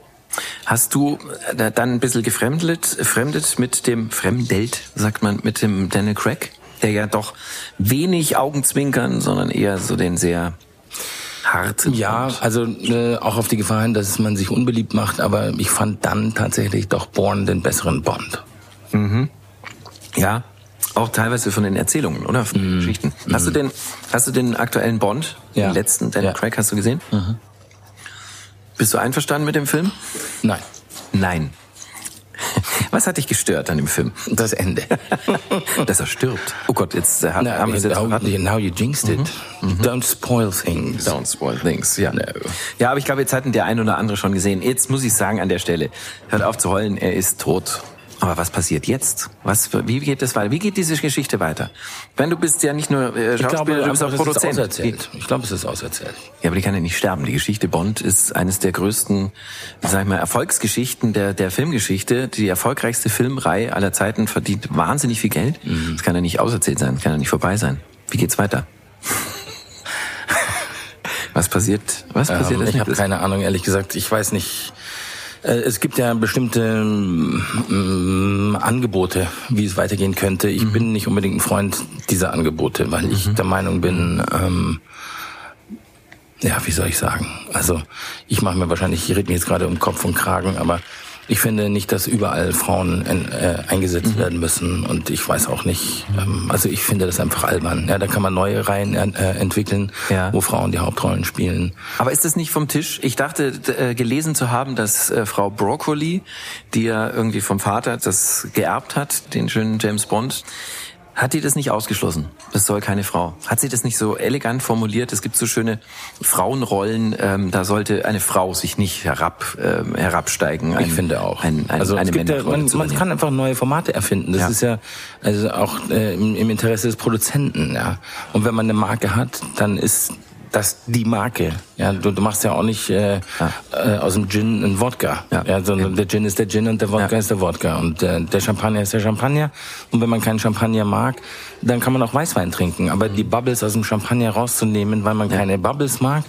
S2: Hast du äh, dann ein bisschen gefremdelt, fremdet mit dem Fremdelt, sagt man, mit dem Daniel Craig, der ja doch wenig Augenzwinkern, sondern eher so den sehr harten.
S3: Ja, Bond. also äh, auch auf die Gefahr hin, dass man sich unbeliebt macht, aber ich fand dann tatsächlich doch Born den besseren Bond.
S2: Mhm. Ja, auch teilweise von den Erzählungen, oder? Von den mm. Geschichten. Hast mm. du den, hast du den aktuellen Bond, ja. den letzten, Daniel ja. Craig, hast du gesehen? Mhm. Bist du einverstanden mit dem Film?
S3: Nein.
S2: Nein. Was hat dich gestört an dem Film?
S3: Das Ende.
S2: Dass er stirbt. Oh Gott, jetzt äh,
S3: hat, no, haben wir jetzt now, now you jinxed it. Mhm. mhm. Don't spoil things.
S2: Don't spoil things, ja. No. Ja, aber ich glaube, jetzt hatten der ein oder andere schon gesehen. Jetzt muss ich sagen an der Stelle, hört auf zu heulen, er ist tot. Aber was passiert jetzt? Was, wie geht das weiter? Wie geht diese Geschichte weiter? Wenn du bist ja nicht nur äh, Schauspieler, glaube, du bist auch Produzent.
S3: Ich glaube, es ist auserzählt.
S2: Ja, aber die kann ja nicht sterben. Die Geschichte Bond ist eines der größten, sag ich mal, Erfolgsgeschichten der, der Filmgeschichte. Die erfolgreichste Filmreihe aller Zeiten verdient wahnsinnig viel Geld. Mhm. Das kann ja nicht auserzählt sein, das kann ja nicht vorbei sein. Wie geht's weiter? was passiert? Was passiert?
S3: Ähm, ich habe keine Ahnung, ehrlich gesagt. Ich weiß nicht es gibt ja bestimmte ähm, Angebote, wie es weitergehen könnte. Ich mhm. bin nicht unbedingt ein Freund dieser Angebote, weil mhm. ich der Meinung bin, ähm, ja, wie soll ich sagen? Also ich mache mir wahrscheinlich, ich rede mir jetzt gerade um Kopf und Kragen, aber ich finde nicht, dass überall Frauen äh, eingesetzt mhm. werden müssen und ich weiß auch nicht, ähm, also ich finde das einfach albern. Ja, da kann man neue Reihen äh, entwickeln, ja. wo Frauen die Hauptrollen spielen.
S2: Aber ist das nicht vom Tisch? Ich dachte äh, gelesen zu haben, dass äh, Frau Broccoli, die ja irgendwie vom Vater das geerbt hat, den schönen James Bond, hat die das nicht ausgeschlossen? Das soll keine Frau. Hat sie das nicht so elegant formuliert? Es gibt so schöne Frauenrollen. Ähm, da sollte eine Frau sich nicht herab ähm, herabsteigen.
S3: Ein, ich finde auch.
S2: Ein, ein,
S3: also eine ja, man, man kann einfach neue Formate erfinden. Das ja. ist ja also auch äh, im, im Interesse des Produzenten. Ja. Und wenn man eine Marke hat, dann ist das die Marke. Ja, du, du machst ja auch nicht äh, ja. Äh, aus dem Gin einen Wodka. Ja. ja sondern ja. der Gin ist der Gin und der Wodka ist der Wodka. Und äh, der Champagner ist der Champagner. Und wenn man keinen Champagner mag, dann kann man auch Weißwein trinken. Aber die Bubbles aus dem Champagner rauszunehmen, weil man keine Bubbles mag,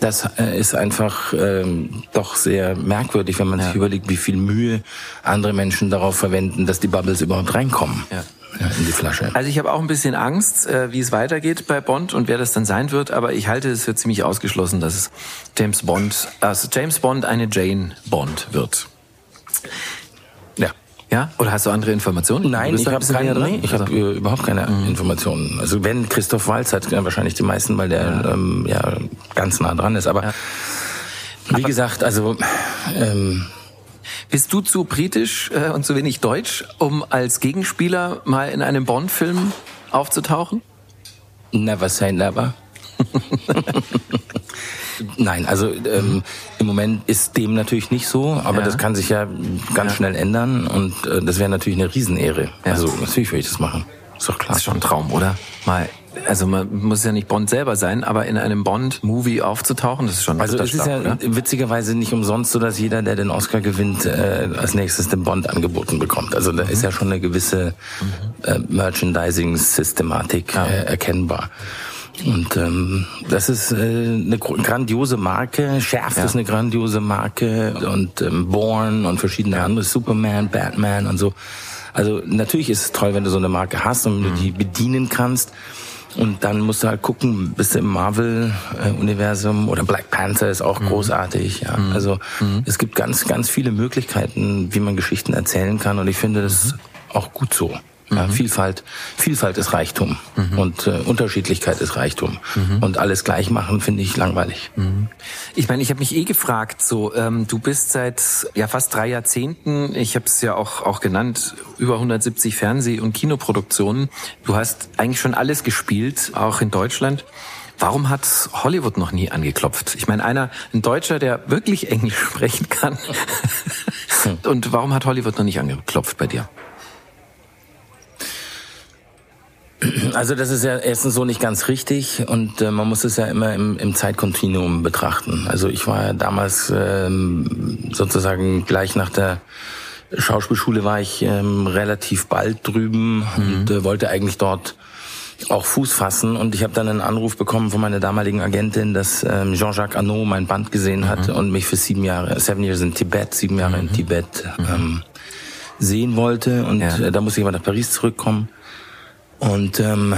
S3: das äh, ist einfach ähm, doch sehr merkwürdig, wenn man sich überlegt, wie viel Mühe andere Menschen darauf verwenden, dass die Bubbles überhaupt reinkommen. Ja
S2: in die Flasche. Also ich habe auch ein bisschen Angst, äh, wie es weitergeht bei Bond und wer das dann sein wird, aber ich halte es für ziemlich ausgeschlossen, dass es James Bond, also James Bond eine Jane Bond wird. Ja. Ja? Oder hast du andere Informationen?
S3: Nein, ich habe keine, nee, ich also. hab, äh, überhaupt keine mhm. Informationen. Also wenn Christoph Walz hat, ja, wahrscheinlich die meisten, weil der ja, ähm, ja ganz nah dran ist. Aber ja. wie aber gesagt, also ähm,
S2: bist du zu britisch äh, und zu wenig deutsch, um als Gegenspieler mal in einem Bond-Film aufzutauchen?
S3: Never say never. Nein, also ähm, im Moment ist dem natürlich nicht so, aber ja. das kann sich ja ganz ja. schnell ändern und äh, das wäre natürlich eine Riesenehre. Ja. Also natürlich würde ich das machen.
S2: Ist doch klar. Das ist schon ein Traum, oder? Mal also man muss ja nicht Bond selber sein, aber in einem Bond-Movie aufzutauchen, das ist schon
S3: Also es ist ja oder? witzigerweise nicht umsonst so, dass jeder, der den Oscar gewinnt, äh, als nächstes den Bond angeboten bekommt. Also da mhm. ist ja schon eine gewisse äh, Merchandising-Systematik ja. äh, erkennbar. Und ähm, das ist äh, eine grandiose Marke. Schärft ja. ist eine grandiose Marke und ähm, Born und verschiedene andere Superman, Batman und so. Also natürlich ist es toll, wenn du so eine Marke hast und mhm. du die bedienen kannst. Und dann musst du halt gucken, bist du im Marvel-Universum oder Black Panther ist auch mhm. großartig. Ja. Mhm. Also mhm. es gibt ganz, ganz viele Möglichkeiten, wie man Geschichten erzählen kann. Und ich finde das mhm. auch gut so. Ja, mhm. Vielfalt, Vielfalt ist Reichtum mhm. und äh, Unterschiedlichkeit ist Reichtum. Mhm. Und alles gleich machen finde ich langweilig.
S2: Mhm. Ich meine, ich habe mich eh gefragt, so ähm, du bist seit ja fast drei Jahrzehnten, ich habe es ja auch auch genannt, über 170 Fernseh- und Kinoproduktionen. Du hast eigentlich schon alles gespielt, auch in Deutschland. Warum hat Hollywood noch nie angeklopft? Ich meine, einer, ein Deutscher, der wirklich Englisch sprechen kann. Und warum hat Hollywood noch nicht angeklopft bei dir?
S3: Also das ist ja erstens so nicht ganz richtig und äh, man muss es ja immer im, im Zeitkontinuum betrachten. Also ich war ja damals ähm, sozusagen gleich nach der Schauspielschule war ich ähm, relativ bald drüben mhm. und äh, wollte eigentlich dort auch Fuß fassen. Und ich habe dann einen Anruf bekommen von meiner damaligen Agentin, dass ähm, Jean-Jacques Arnaud mein Band gesehen hat mhm. und mich für sieben Jahre, seven years in Tibet, sieben Jahre mhm. in Tibet mhm. ähm, sehen wollte. Und ja. äh, da musste ich aber nach Paris zurückkommen. Und ähm,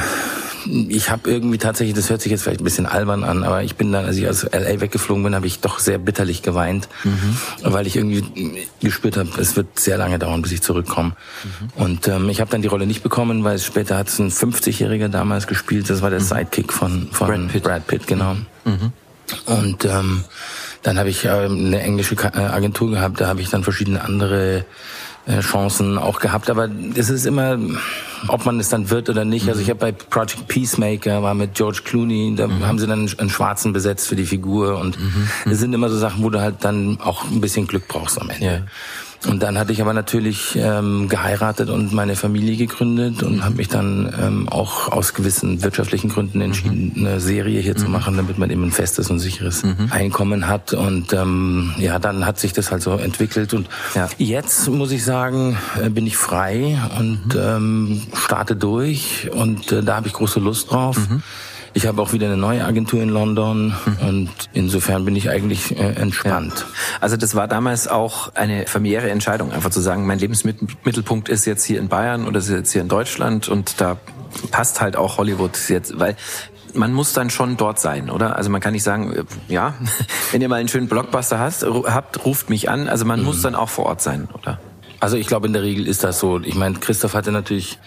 S3: ich habe irgendwie tatsächlich, das hört sich jetzt vielleicht ein bisschen albern an, aber ich bin dann, als ich aus LA weggeflogen bin, habe ich doch sehr bitterlich geweint, mhm. weil ich irgendwie gespürt habe, es wird sehr lange dauern, bis ich zurückkomme. Mhm. Und ähm, ich habe dann die Rolle nicht bekommen, weil später hat es ein 50-Jähriger damals gespielt, das war der mhm. Sidekick von, von Brad Pitt, Brad Pitt genau. Mhm. Und ähm, dann habe ich ähm, eine englische äh, Agentur gehabt, da habe ich dann verschiedene andere Chancen auch gehabt, aber es ist immer, ob man es dann wird oder nicht. Also ich habe bei Project Peacemaker war mit George Clooney, da mhm. haben sie dann einen Schwarzen besetzt für die Figur und mhm. es sind immer so Sachen, wo du halt dann auch ein bisschen Glück brauchst am Ende. Ja. Und dann hatte ich aber natürlich ähm, geheiratet und meine Familie gegründet und habe mich dann ähm, auch aus gewissen wirtschaftlichen Gründen entschieden, mhm. eine Serie hier mhm. zu machen, damit man eben ein festes und sicheres mhm. Einkommen hat. Und ähm, ja, dann hat sich das halt so entwickelt. Und ja. jetzt muss ich sagen, äh, bin ich frei und mhm. ähm, starte durch. Und äh, da habe ich große Lust drauf. Ich habe auch wieder eine neue Agentur in London mhm. und insofern bin ich eigentlich äh, entspannt. Ja.
S2: Also das war damals auch eine familiäre Entscheidung, einfach zu sagen, mein Lebensmittelpunkt ist jetzt hier in Bayern oder ist jetzt hier in Deutschland und da passt halt auch Hollywood jetzt, weil man muss dann schon dort sein, oder? Also man kann nicht sagen, äh, ja, wenn ihr mal einen schönen Blockbuster hast, habt, ruft mich an. Also man mhm. muss dann auch vor Ort sein, oder?
S3: Also ich glaube, in der Regel ist das so. Ich meine, Christoph hatte natürlich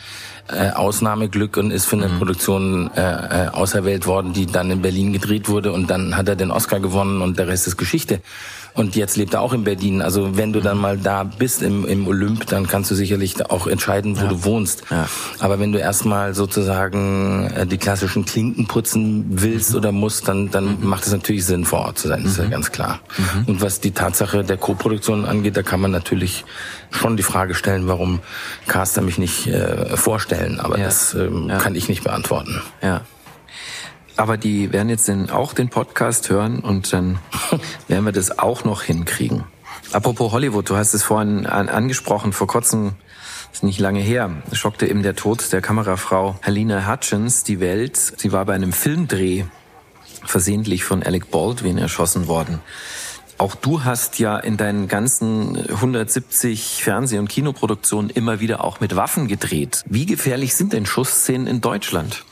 S3: äh, Ausnahmeglück und ist für eine mhm. Produktion äh, äh, auserwählt worden, die dann in Berlin gedreht wurde und dann hat er den Oscar gewonnen und der Rest ist Geschichte. Und jetzt lebt er auch in Berlin. Also wenn du dann mal da bist im, im Olymp, dann kannst du sicherlich auch entscheiden, wo ja. du wohnst. Ja. Aber wenn du erstmal sozusagen äh, die klassischen Klinken putzen willst mhm. oder musst, dann, dann mhm. macht es natürlich Sinn, vor Ort zu sein. Das ist ja mhm. ganz klar. Mhm. Und was die Tatsache der Co-Produktion angeht, da kann man natürlich schon die Frage stellen, warum Caster mich nicht äh, vorstellen. Aber ja. das ähm, kann ich nicht beantworten.
S2: Ja. Aber die werden jetzt den, auch den Podcast hören und dann werden wir das auch noch hinkriegen. Apropos Hollywood, du hast es vorhin an, angesprochen, vor kurzem, ist nicht lange her, schockte eben der Tod der Kamerafrau Helena Hutchins die Welt. Sie war bei einem Filmdreh versehentlich von Alec Baldwin erschossen worden. Auch du hast ja in deinen ganzen 170 Fernseh- und Kinoproduktionen immer wieder auch mit Waffen gedreht. Wie gefährlich sind denn Schussszenen in Deutschland?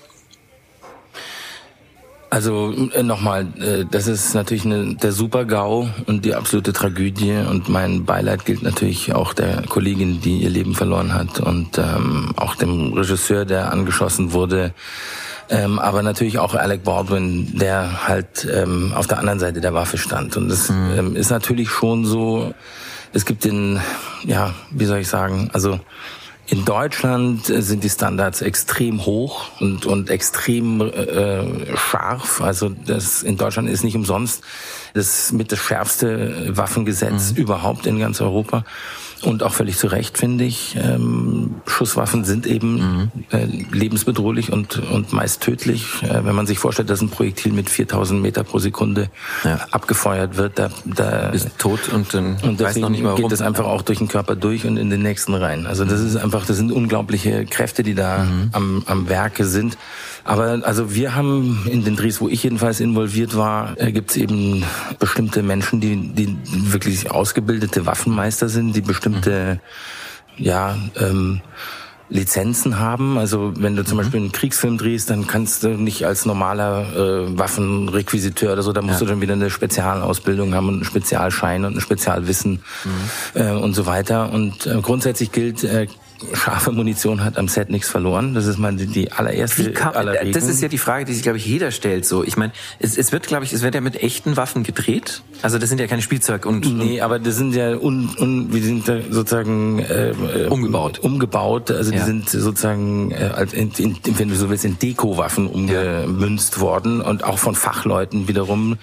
S3: Also äh, nochmal, äh, das ist natürlich eine, der Super-GAU und die absolute Tragödie. Und mein Beileid gilt natürlich auch der Kollegin, die ihr Leben verloren hat und ähm, auch dem Regisseur, der angeschossen wurde, ähm, aber natürlich auch Alec Baldwin, der halt ähm, auf der anderen Seite der Waffe stand. Und das mhm. ähm, ist natürlich schon so, es gibt den, ja, wie soll ich sagen, also in Deutschland sind die Standards extrem hoch und, und extrem äh, scharf. Also das in Deutschland ist nicht umsonst das mit das schärfste Waffengesetz mhm. überhaupt in ganz Europa. Und auch völlig zu Recht, finde ich. Ähm, Schusswaffen sind eben mhm. äh, lebensbedrohlich und, und meist tödlich. Äh, wenn man sich vorstellt, dass ein Projektil mit 4000 Meter pro Sekunde ja. abgefeuert wird, da, da
S2: ist tot und dann
S3: und weiß noch nicht mehr geht es einfach auch durch den Körper durch und in den nächsten rein. Also das ist einfach, das sind unglaubliche Kräfte, die da mhm. am, am Werke sind. Aber also wir haben in den Drehs, wo ich jedenfalls involviert war, äh, gibt es eben bestimmte Menschen, die, die wirklich ausgebildete Waffenmeister sind, die bestimmte, mhm. ja, ähm, Lizenzen haben. Also wenn du zum mhm. Beispiel einen Kriegsfilm drehst, dann kannst du nicht als normaler äh, Waffenrequisiteur oder so, da musst ja. du dann wieder eine Spezialausbildung haben und einen Spezialschein und ein Spezialwissen mhm. äh, und so weiter. Und äh, grundsätzlich gilt, äh, scharfe Munition hat am Set nichts verloren. Das ist mal die, die allererste
S2: kann,
S3: aller
S2: das ist ja die Frage, die sich, glaube ich, jeder stellt. So, ich meine, es, es wird, glaube ich, es wird ja mit echten Waffen gedreht. Also das sind ja keine Spielzeug und
S3: Nee, aber das sind ja un, un, wir sind da sozusagen äh, äh,
S2: Umgebaut.
S3: Umgebaut, also
S2: Ja.
S3: die sind sozusagen äh, in, in, wenn du so willst in Dekowaffen umgemünzt worden und auch von Fachleuten wiederum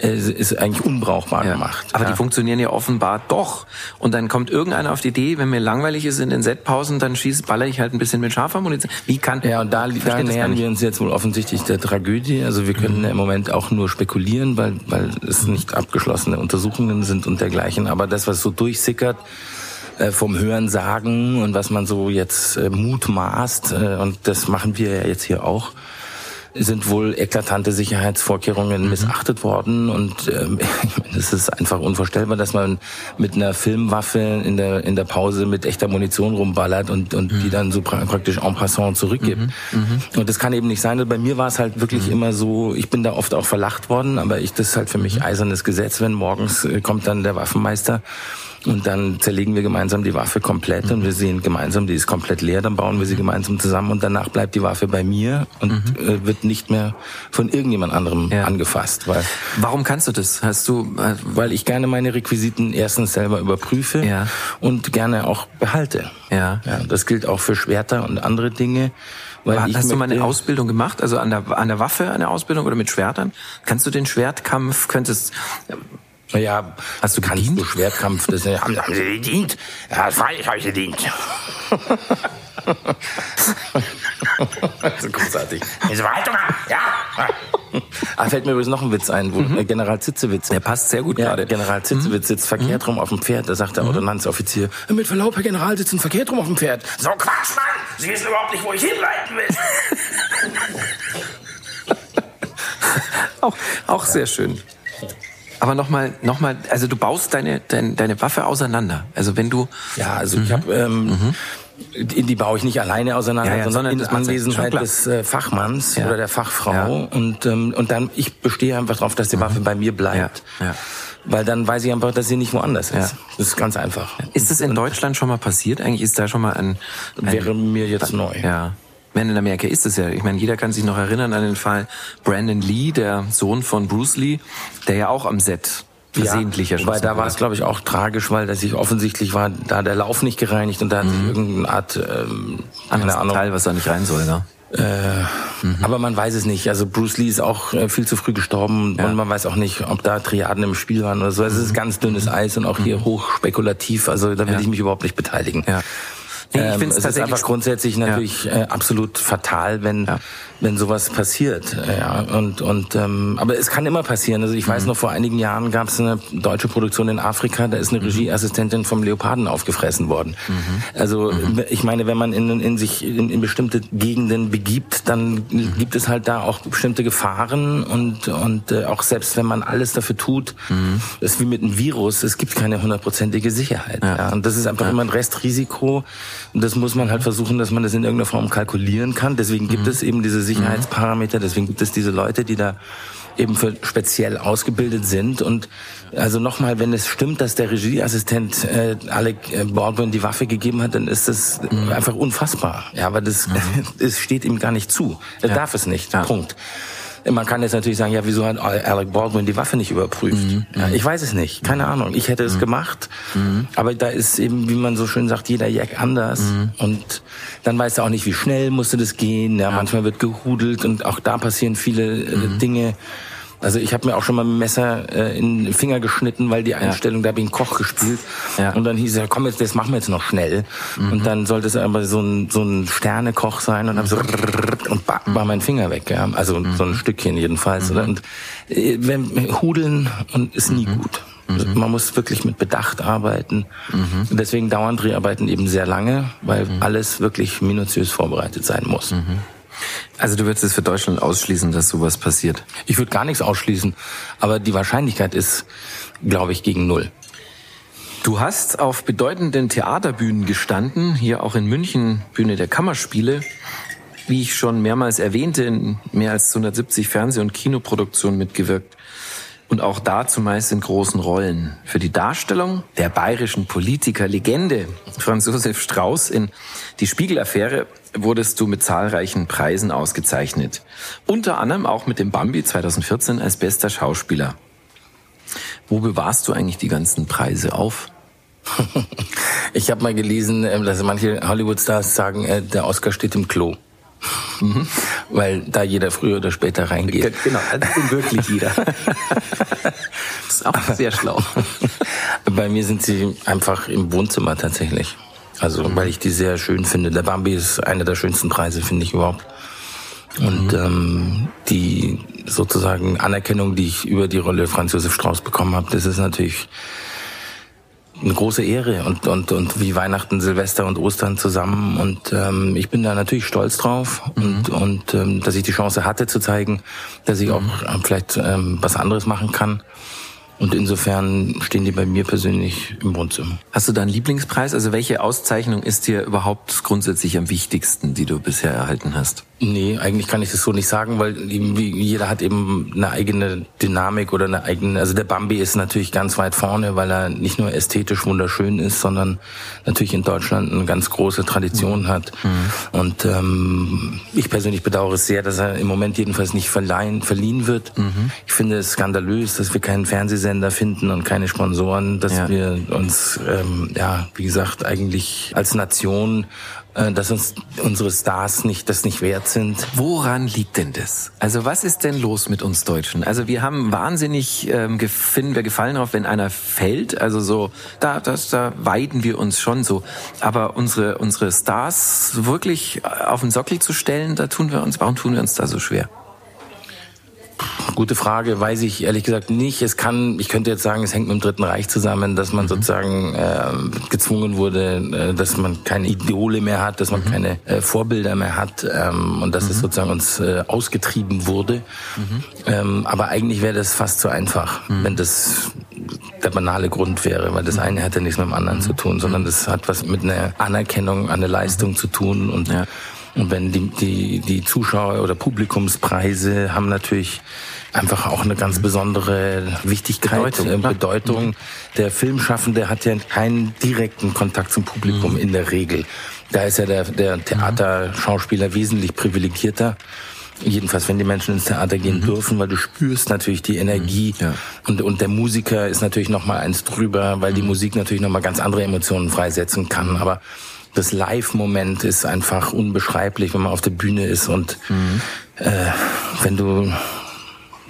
S3: äh, ist eigentlich unbrauchbar
S2: Ja.
S3: gemacht.
S2: Aber
S3: ja.
S2: die funktionieren ja offenbar doch. Und dann kommt irgendeiner auf die Idee, wenn mir langweilig ist in den Setpausen, dann schieße, baller ich halt ein bisschen mit scharfer Munition. Wie kann?
S3: Ja, und da, da nähern wir uns jetzt wohl offensichtlich der Tragödie. Also wir können im Moment auch nur spekulieren, weil, weil es nicht abgeschlossene Untersuchungen sind und dergleichen. Aber das, was so durchsickert äh, vom Hören sagen und was man so jetzt äh, mutmaßt, äh, und das machen wir ja jetzt hier auch, sind wohl eklatante Sicherheitsvorkehrungen missachtet worden. Und ähm, ich meine, es ist einfach unvorstellbar, dass man mit einer Filmwaffe in der in der Pause mit echter Munition rumballert und und die dann so pra praktisch en passant zurückgibt. Und das kann eben nicht sein. Und bei mir war es halt wirklich immer so, ich bin da oft auch verlacht worden, aber ich das ist halt für mich eisernes Gesetz, wenn morgens äh, kommt dann der Waffenmeister und dann zerlegen wir gemeinsam die Waffe komplett und wir sehen gemeinsam, die ist komplett leer, dann bauen wir sie gemeinsam zusammen und danach bleibt die Waffe bei mir und äh, wird nicht mehr von irgendjemand anderem
S2: Ja.
S3: angefasst, weil
S2: Warum kannst du das? Hast du, äh,
S3: weil ich gerne meine Requisiten erstens selber überprüfe
S2: Ja.
S3: und gerne auch behalte.
S2: Ja.
S3: ja. Das gilt auch für Schwerter und andere Dinge. Weil
S2: hast du mal eine
S3: möchte-
S2: Ausbildung gemacht? Also an der, an der Waffe eine Ausbildung oder mit Schwertern? Kannst du den Schwertkampf, könntest,
S3: Ja,
S2: Hast du
S3: kannst
S2: gedient?
S3: du Schwertkampf, das haben, haben Sie gedient? Ja, freilich habe ich gedient. so großartig. Diese Verhaltung, ja. Ah, fällt mir übrigens noch ein Witz ein, wo äh, General Zitzewitz.
S2: der passt sehr gut
S3: Ja,
S2: gerade.
S3: General Zitzewitz sitzt verkehrt rum auf dem Pferd. Da sagt der Ordonnanzoffizier, mit Verlaub, Herr General, sitzen verkehrt rum auf dem Pferd. So Quatsch, Mann! Sie wissen überhaupt nicht, wo ich hinleiten will.
S2: Auch, auch sehr schön. Aber nochmal, nochmal, also du baust deine, deine, deine Waffe auseinander. Also wenn du,
S3: Ja, also ich habe ähm, die, die baue ich nicht alleine auseinander,
S2: Ja, ja,
S3: sondern in Anwesenheit des äh, Fachmanns
S2: Ja.
S3: oder der Fachfrau und ähm, und dann ich bestehe einfach darauf, dass die Waffe bei mir bleibt.
S2: Ja, ja.
S3: Weil dann weiß ich einfach, dass sie nicht woanders ist.
S2: Ja.
S3: Das ist ganz einfach.
S2: ist das in Deutschland schon mal passiert? Eigentlich ist da schon mal ein, ein
S3: Wäre mir jetzt neu.
S2: Ja. Wenn in Amerika ist es ja. Ich meine, jeder kann sich noch erinnern an den Fall Brandon Lee, der Sohn von Bruce Lee, der ja auch am Set versehentlich
S3: ja,
S2: erschossen
S3: Weil da war es, glaube ich, auch tragisch, weil das sich offensichtlich war, da der Lauf nicht gereinigt und da hat sich irgendeine Art, ähm, keine
S2: Anderes
S3: Ahnung,
S2: Teil, was da nicht rein soll, ne?
S3: Aber man weiß es nicht. Also Bruce Lee ist auch äh, viel zu früh gestorben
S2: Ja.
S3: und man weiß auch nicht, ob da Triaden im Spiel waren oder so. Es ist ganz dünnes Eis und auch hier hoch spekulativ. Also da will
S2: Ja.
S3: ich mich überhaupt nicht beteiligen.
S2: Ja. Nee, ich
S3: ähm,
S2: find's
S3: es ist einfach grundsätzlich natürlich äh, absolut fatal, wenn
S2: Ja.
S3: wenn sowas passiert. Äh, Ja, und und ähm, aber es kann immer passieren. Also ich weiß
S2: Mhm.
S3: noch vor einigen Jahren gab es eine deutsche Produktion in Afrika. Da ist
S2: Mhm.
S3: eine Regieassistentin vom Leoparden aufgefressen worden. Also ich meine, wenn man in, in sich in, in bestimmte Gegenden begibt, dann
S2: Mhm.
S3: gibt es halt da auch bestimmte Gefahren und und äh, auch selbst wenn man alles dafür tut,
S2: Mhm.
S3: ist wie mit einem Virus. Es gibt keine hundertprozentige Sicherheit. Ja. Und das ist einfach immer ein Restrisiko. Und das muss man halt versuchen, dass man das in irgendeiner Form kalkulieren kann. Deswegen gibt
S2: Mhm.
S3: es eben diese Sicherheitsparameter. Deswegen gibt es diese Leute, die da eben für speziell ausgebildet sind. Und also nochmal, wenn es stimmt, dass der Regieassistent äh, Alec äh, Baldwin die Waffe gegeben hat, dann ist das
S2: Mhm.
S3: einfach unfassbar. Ja, aber das, es steht ihm gar nicht zu. Er darf es nicht.
S2: Ja.
S3: Punkt. Man kann jetzt natürlich sagen, ja, wieso hat Alec Baldwin die Waffe nicht überprüft?
S2: Mhm.
S3: Ja, ich weiß es nicht, keine Ahnung. Ich hätte es gemacht, aber da ist eben, wie man so schön sagt, jeder Jack anders.
S2: Mhm.
S3: Und dann weißt du auch nicht, wie schnell musste das gehen. Ja, manchmal wird gehudelt und auch da passieren viele äh,
S2: Mhm.
S3: Dinge. Also ich habe mir auch schon mal dem Messer äh, in den Finger geschnitten, weil die Einstellung, da habe ich einen Koch gespielt.
S2: Ja.
S3: Und dann hieß er, komm jetzt, das machen wir jetzt noch schnell. Und dann sollte es aber so ein, so ein Sternekoch sein und dann so und ba- war mein Finger weg. Ja. Also so ein Stückchen jedenfalls. Oder? Und äh, wenn, Hudeln und ist nie gut. Also Man muss wirklich mit Bedacht arbeiten. Und deswegen dauern Dreharbeiten eben sehr lange, weil alles wirklich minutiös vorbereitet sein muss.
S2: Also du würdest es für Deutschland ausschließen, dass sowas passiert.
S3: Ich würde gar nichts ausschließen, aber die Wahrscheinlichkeit ist, glaube ich, gegen null.
S2: Du hast auf bedeutenden Theaterbühnen gestanden, hier auch in München, Bühne der Kammerspiele. Wie ich schon mehrmals erwähnte, in mehr als 270 Fernseh- und Kinoproduktionen mitgewirkt. und auch da zumeist in großen Rollen. Für die Darstellung der bayerischen Politikerlegende Franz Josef Strauß in Die Spiegelaffäre wurdest du mit zahlreichen Preisen ausgezeichnet. Unter anderem auch mit dem Bambi 2014 als bester Schauspieler. Wo bewahrst du eigentlich die ganzen Preise auf?
S3: Ich habe mal gelesen, ähm, dass manche Hollywood-Stars sagen, äh, der Oscar steht im Klo. Mhm. Weil da jeder früher oder später reingeht.
S2: Genau, also wirklich jeder. das ist auch sehr schlau.
S3: Bei mir sind sie einfach im Wohnzimmer tatsächlich. Also, mhm. weil ich die sehr schön finde. Der Bambi ist einer der schönsten Preise, finde ich überhaupt. Und mhm. ähm, die sozusagen Anerkennung, die ich über die Rolle Franz Josef Strauß bekommen habe, das ist natürlich eine große Ehre und, und, und wie Weihnachten, Silvester und Ostern zusammen. Und ähm, ich bin da natürlich stolz drauf mhm. und, und ähm, dass ich die Chance hatte zu zeigen, dass ich auch äh, vielleicht ähm, was anderes machen kann. Und insofern stehen die bei mir persönlich im Wohnzimmer.
S2: Hast du da einen Lieblingspreis? Also welche Auszeichnung ist dir überhaupt grundsätzlich am wichtigsten, die du bisher erhalten hast?
S3: Nee, eigentlich kann ich das so nicht sagen, weil jeder hat eben eine eigene Dynamik oder eine eigene, also der Bambi ist natürlich ganz weit vorne, weil er nicht nur ästhetisch wunderschön ist, sondern natürlich in Deutschland eine ganz große Tradition mhm. hat. Mhm. Und ähm, ich persönlich bedauere es sehr, dass er im Moment jedenfalls nicht verleihen, verliehen wird. Mhm. Ich finde es skandalös, dass wir keinen Fernsehsender finden und keine Sponsoren, dass ja. wir uns, ähm, ja, wie gesagt, eigentlich als Nation dass uns unsere Stars nicht das nicht wert sind.
S2: Woran liegt denn das? Also was ist denn los mit uns Deutschen? Also wir haben wahnsinnig ähm, finden wir gefallen darauf, wenn einer fällt. Also so da das, da weiden wir uns schon so. Aber unsere unsere Stars wirklich auf den Sockel zu stellen, da tun wir uns. Warum tun wir uns da so schwer?
S3: Gute Frage, weiß ich ehrlich gesagt nicht. Es kann, ich könnte jetzt sagen, es hängt mit dem Dritten Reich zusammen, dass man mhm. sozusagen äh, gezwungen wurde, äh, dass man keine Idole mehr hat, dass man mhm. keine äh, Vorbilder mehr hat ähm, und dass mhm. es sozusagen uns äh, ausgetrieben wurde. Mhm. Ähm, aber eigentlich wäre das fast zu einfach, mhm. wenn das der banale Grund wäre, weil das mhm. eine hätte nichts mit dem anderen zu tun, sondern das hat was mit einer Anerkennung, einer Leistung zu tun und ja. Und wenn die, die, die Zuschauer oder Publikumspreise haben natürlich einfach auch eine ganz besondere Wichtigkeit, Bedeutung. Äh, Bedeutung. Mhm. Der Filmschaffende hat ja keinen direkten Kontakt zum Publikum mhm. in der Regel. Da ist ja der, der Theaterschauspieler wesentlich privilegierter. Jedenfalls, wenn die Menschen ins Theater gehen mhm. dürfen, weil du spürst natürlich die Energie. Mhm. Ja. Und, und der Musiker ist natürlich noch mal eins drüber, weil die mhm. Musik natürlich noch mal ganz andere Emotionen freisetzen kann. Aber das Live-Moment ist einfach unbeschreiblich, wenn man auf der Bühne ist und mhm. äh, wenn du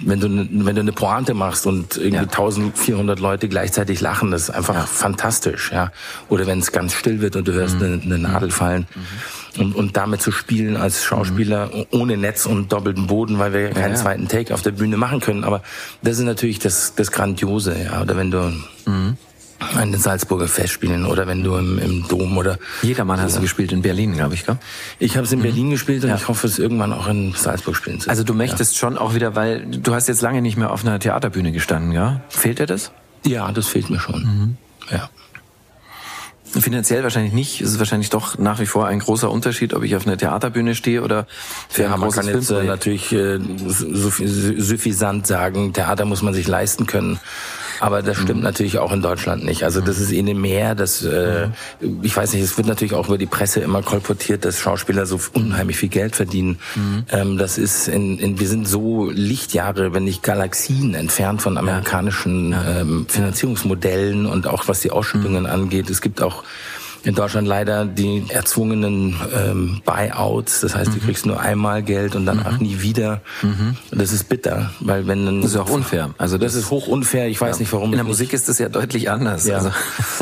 S3: wenn du ne, wenn du eine Pointe machst und irgendwie ja. 1400 Leute gleichzeitig lachen, das ist einfach ja. fantastisch, ja. Oder wenn es ganz still wird und du hörst mhm. eine, eine, Nadel fallen. Mhm. Und, und damit zu spielen als Schauspieler mhm. ohne Netz und doppelten Boden, weil wir keinen ja, zweiten Take auf der Bühne machen können. Aber das ist natürlich das, das Grandiose, ja. Oder wenn du mhm an den Salzburger Festspielen oder wenn du im, im Dom oder
S2: Jedermann hast du gespielt in Berlin, glaube ich, gell?
S3: Ich habe es in mhm. Berlin gespielt und ja. ich hoffe es irgendwann auch in Salzburg spielen zu.
S2: Also du möchtest ja. schon auch wieder, weil du hast jetzt lange nicht mehr auf einer Theaterbühne gestanden, ja? Fehlt dir das?
S3: Ja, das fehlt mir schon. Mhm. Ja.
S2: Finanziell wahrscheinlich nicht. Es ist wahrscheinlich doch nach wie vor ein großer Unterschied, ob ich auf einer Theaterbühne stehe oder
S3: für ja, ein man kann jetzt äh, natürlich äh, suffisant sagen, Theater muss man sich leisten können. Aber das stimmt mhm. natürlich auch in Deutschland nicht. Also das ist ihnen mehr, dass äh, mhm. ich weiß nicht, es wird natürlich auch über die Presse immer kolportiert, dass Schauspieler so unheimlich viel Geld verdienen. Mhm. Ähm, das ist in, in, wir sind so Lichtjahre, wenn nicht Galaxien entfernt von amerikanischen ja. ähm, Finanzierungsmodellen und auch was die Ausschüttungen mhm. angeht. Es gibt auch in Deutschland leider die erzwungenen ähm, Buyouts. Das heißt, mhm. du kriegst nur einmal Geld und danach mhm. nie wieder. Mhm. Das ist bitter, weil wenn dann
S2: das ist auch unfair.
S3: Also das, das ist hoch unfair. Ich weiß ja. nicht, warum.
S2: In der Musik ist das ja deutlich anders. Ja. Also.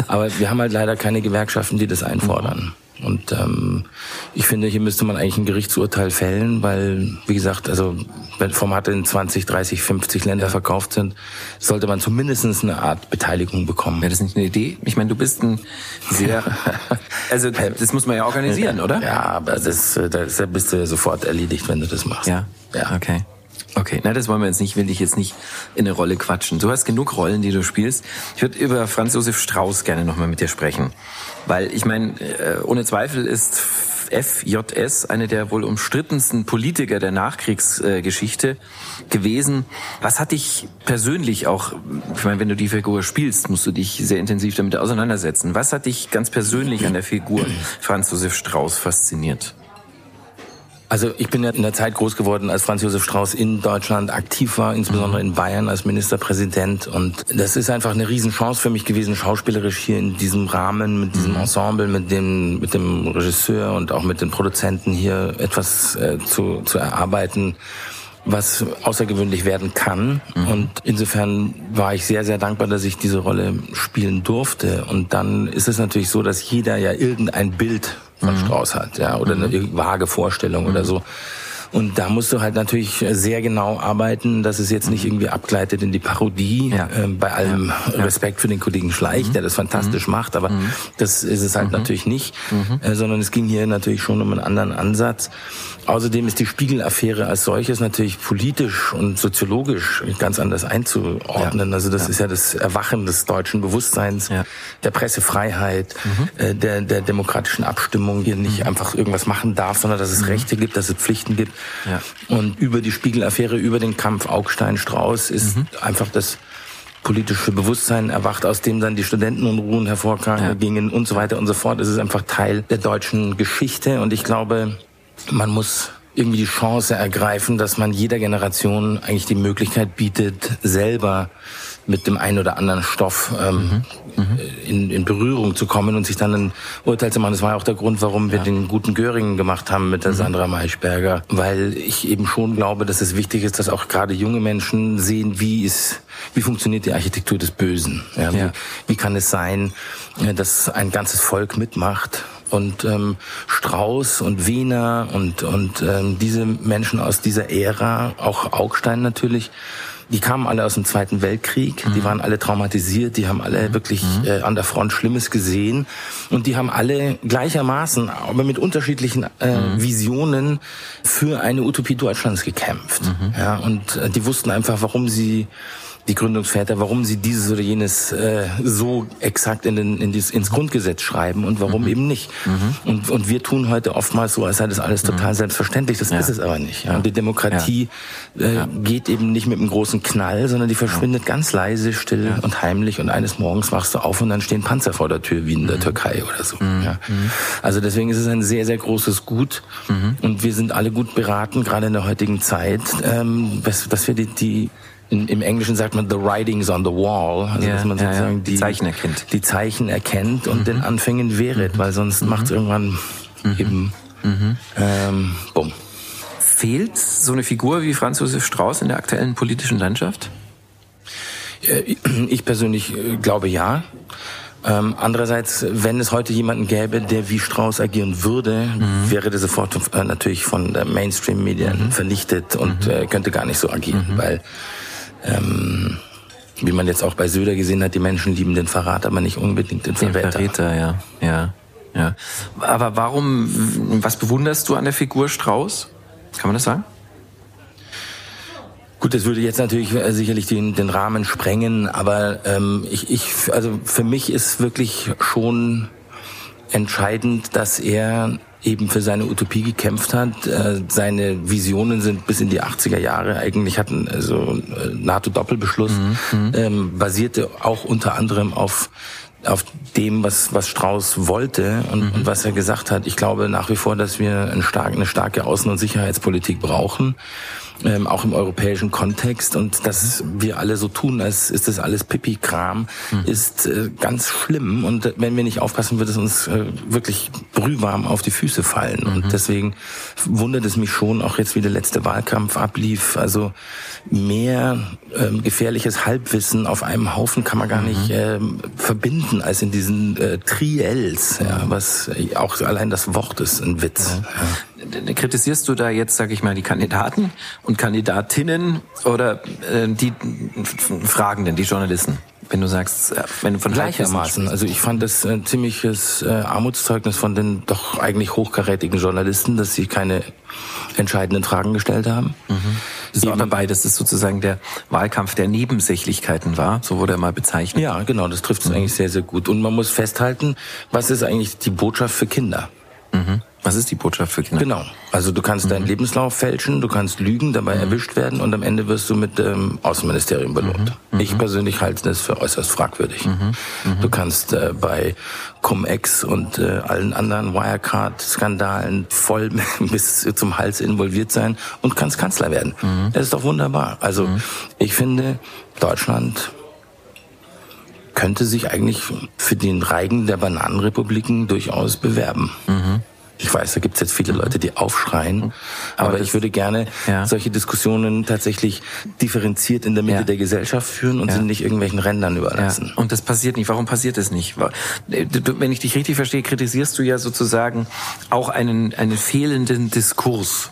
S3: Aber wir haben halt leider keine Gewerkschaften, die das einfordern. Und ähm, ich finde, hier müsste man eigentlich ein Gerichtsurteil fällen, weil, wie gesagt, also wenn Formate in 20, 30, 50 Länder ja. verkauft sind, sollte man zumindest eine Art Beteiligung bekommen.
S2: Wäre das nicht eine Idee? Ich meine, du bist ein sehr, also das muss man ja organisieren, oder?
S3: Ja, aber das, das bist du sofort erledigt, wenn du das machst.
S2: Ja, ja, okay. Okay, na das wollen wir jetzt nicht, will ich jetzt nicht in eine Rolle quatschen. Du hast genug Rollen, die du spielst. Ich würde über Franz Josef Strauß gerne nochmal mit dir sprechen. Weil ich meine, äh, ohne Zweifel ist FJS, eine der wohl umstrittensten Politiker der Nachkriegsgeschichte gewesen. Was hat dich persönlich auch, ich meine, wenn du die Figur spielst, musst du dich sehr intensiv damit auseinandersetzen. Was hat dich ganz persönlich an der Figur Franz Josef Strauß fasziniert?
S3: Also ich bin ja in der Zeit groß geworden, als Franz Josef Strauß in Deutschland aktiv war, insbesondere in Bayern als Ministerpräsident. Und das ist einfach eine Riesenchance für mich gewesen, schauspielerisch hier in diesem Rahmen, mit diesem Ensemble, mit dem, mit dem Regisseur und auch mit den Produzenten hier etwas äh, zu, zu erarbeiten was außergewöhnlich werden kann. Mhm. Und insofern war ich sehr, sehr dankbar, dass ich diese Rolle spielen durfte. Und dann ist es natürlich so, dass jeder ja irgendein Bild von mhm. Strauß hat, ja, oder eine mhm. vage Vorstellung mhm. oder so. Und da musst du halt natürlich sehr genau arbeiten, dass es jetzt nicht mhm. irgendwie abgleitet in die Parodie. Ja. Äh, bei allem ja. Respekt für den Kollegen Schleich, mhm. der das fantastisch mhm. macht, aber mhm. das ist es halt mhm. natürlich nicht, äh, sondern es ging hier natürlich schon um einen anderen Ansatz. Außerdem ist die Spiegel-Affäre als solches natürlich politisch und soziologisch ganz anders einzuordnen. Ja. Also das ist ja das Erwachen des deutschen Bewusstseins, der Pressefreiheit, mhm. äh, der, der demokratischen Abstimmung, hier nicht mhm. einfach irgendwas machen darf, sondern dass es mhm. Rechte gibt, dass es Pflichten gibt. Und über die Spiegel-Affäre, über den Kampf Augstein-Strauß ist mhm. einfach das politische Bewusstsein erwacht, aus dem dann die Studentenunruhen hervorgingen und so weiter und so fort. Es ist einfach Teil der deutschen Geschichte und ich glaube, man muss irgendwie die Chance ergreifen, dass man jeder Generation eigentlich die Möglichkeit bietet, selber mit dem einen oder anderen Stoff ähm, mhm. Mhm. In, in Berührung zu kommen und sich dann ein Urteil zu machen. Das war auch der Grund, warum wir ja. den guten Göringen gemacht haben mit der mhm. Sandra Maischberger, weil ich eben schon glaube, dass es wichtig ist, dass auch gerade junge Menschen sehen, wie ist wie funktioniert die Architektur des Bösen? Ja, ja. Wie, wie kann es sein, dass ein ganzes Volk mitmacht und ähm, Strauß und Wiener und und ähm, diese Menschen aus dieser Ära, auch Augstein natürlich, die kamen alle aus dem Zweiten Weltkrieg, mhm. die waren alle traumatisiert, die haben alle mhm. wirklich mhm. äh, an der Front Schlimmes gesehen und die haben alle gleichermaßen, aber mit unterschiedlichen äh, mhm. Visionen für eine Utopie Deutschlands gekämpft. Mhm. Ja, und äh, die wussten einfach, warum sie die Gründungsväter, warum sie dieses oder jenes äh, so exakt in den, in dies, ins Grundgesetz schreiben und warum mhm. eben nicht. Mhm. Und, und wir tun heute oftmals so, als sei das alles total mhm. selbstverständlich. Das ja. ist es aber nicht. Ja. Und die Demokratie ja. Äh, geht eben nicht mit einem großen Knall, sondern die verschwindet ganz leise, still und heimlich. Und eines Morgens wachst du auf und dann stehen Panzer vor der Tür, wie in der mhm. Türkei oder so. Mhm. Ja. Mhm. Also deswegen ist es ein sehr, sehr großes Gut. Und wir sind alle gut beraten, gerade in der heutigen Zeit, ähm, dass, dass wir die, die in, im Englischen sagt man the writings on the wall, also
S2: ja,
S3: dass man sozusagen ja, ja.
S2: Die, die, Zeichen erkennt,
S3: die Zeichen erkennt und mhm. den Anfängen wehret, mhm. weil sonst mhm. macht es irgendwann mhm. eben mhm. ähm, bumm.
S2: Fehlt so eine Figur wie Franz Josef Strauß in der aktuellen politischen Landschaft?
S3: Äh, ich persönlich äh, glaube ja. Ähm, andererseits, wenn es heute jemanden gäbe, der wie Strauß agieren würde, mhm. wäre der sofort äh, natürlich von Mainstream-Medien mhm. vernichtet und mhm. äh, könnte gar nicht so agieren, mhm. weil ähm, wie man jetzt auch bei Söder gesehen hat, die Menschen lieben den Verrat, aber nicht unbedingt den Verräter.
S2: Den Verräter, ja, ja, ja. Aber warum, was bewunderst du an der Figur Strauß? Kann man das sagen?
S3: Gut, das würde jetzt natürlich äh, sicherlich den, den Rahmen sprengen, aber ähm, ich, ich, also für mich ist wirklich schon entscheidend, dass er eben für seine Utopie gekämpft hat. Äh, seine Visionen sind bis in die 80er Jahre eigentlich hatten also NATO-Doppelbeschluss mhm, mhm. ähm, basierte auch unter anderem auf auf dem, was, was Strauß wollte und, mhm. und was er gesagt hat. Ich glaube nach wie vor, dass wir eine starke, eine starke Außen- und Sicherheitspolitik brauchen ähm, auch im europäischen Kontext. Und dass wir alle so tun, als ist das alles Pipi-Kram, mhm. ist äh, ganz schlimm. Und wenn wir nicht aufpassen, wird es uns äh, wirklich brühwarm auf die Füße fallen. Mhm. Und deswegen wundert es mich schon, auch jetzt wie der letzte Wahlkampf ablief. Also mehr ähm, gefährliches Halbwissen auf einem Haufen kann man gar mhm. nicht ähm, verbinden als in diesen äh, Triels, ja, was auch allein das Wort ist ein Witz.
S2: Ja. Kritisierst du da jetzt, sag ich mal, die Kandidaten und Kandidatinnen oder äh, die Fragenden, die Journalisten? Wenn du sagst, äh, wenn du von
S3: gleichermaßen. Also ich fand das ein ziemliches äh, Armutszeugnis von den doch eigentlich hochkarätigen Journalisten, dass sie keine entscheidenden Fragen gestellt haben. Mhm.
S2: Das auch dabei, dass es sozusagen der Wahlkampf der Nebensächlichkeiten war. So wurde er mal bezeichnet.
S3: Ja, genau. Das trifft es mhm. eigentlich sehr, sehr gut. Und man muss festhalten, was ist eigentlich die Botschaft für Kinder?
S2: Mhm. Was ist die Botschaft für Kinder?
S3: Genau. Also du kannst mhm. deinen Lebenslauf fälschen, du kannst lügen, dabei mhm. erwischt werden und am Ende wirst du mit dem ähm, Außenministerium belohnt. Mhm. Ich persönlich halte das für äußerst fragwürdig. Mhm. Mhm. Du kannst äh, bei Cum-Ex und äh, allen anderen Wirecard-Skandalen voll bis zum Hals involviert sein und kannst Kanzler werden. Mhm. Das ist doch wunderbar. Also ich finde, Deutschland könnte sich eigentlich für den Reigen der Bananenrepubliken durchaus bewerben. Mhm. Ich weiß, da gibt es jetzt viele Leute, die aufschreien, aber, aber ich würde gerne ja. solche Diskussionen tatsächlich differenziert in der Mitte ja. der Gesellschaft führen und ja. sie nicht irgendwelchen Rändern überlassen.
S2: Und das passiert nicht. Warum passiert das nicht? Wenn ich dich richtig verstehe, kritisierst du ja sozusagen auch einen, einen fehlenden Diskurs.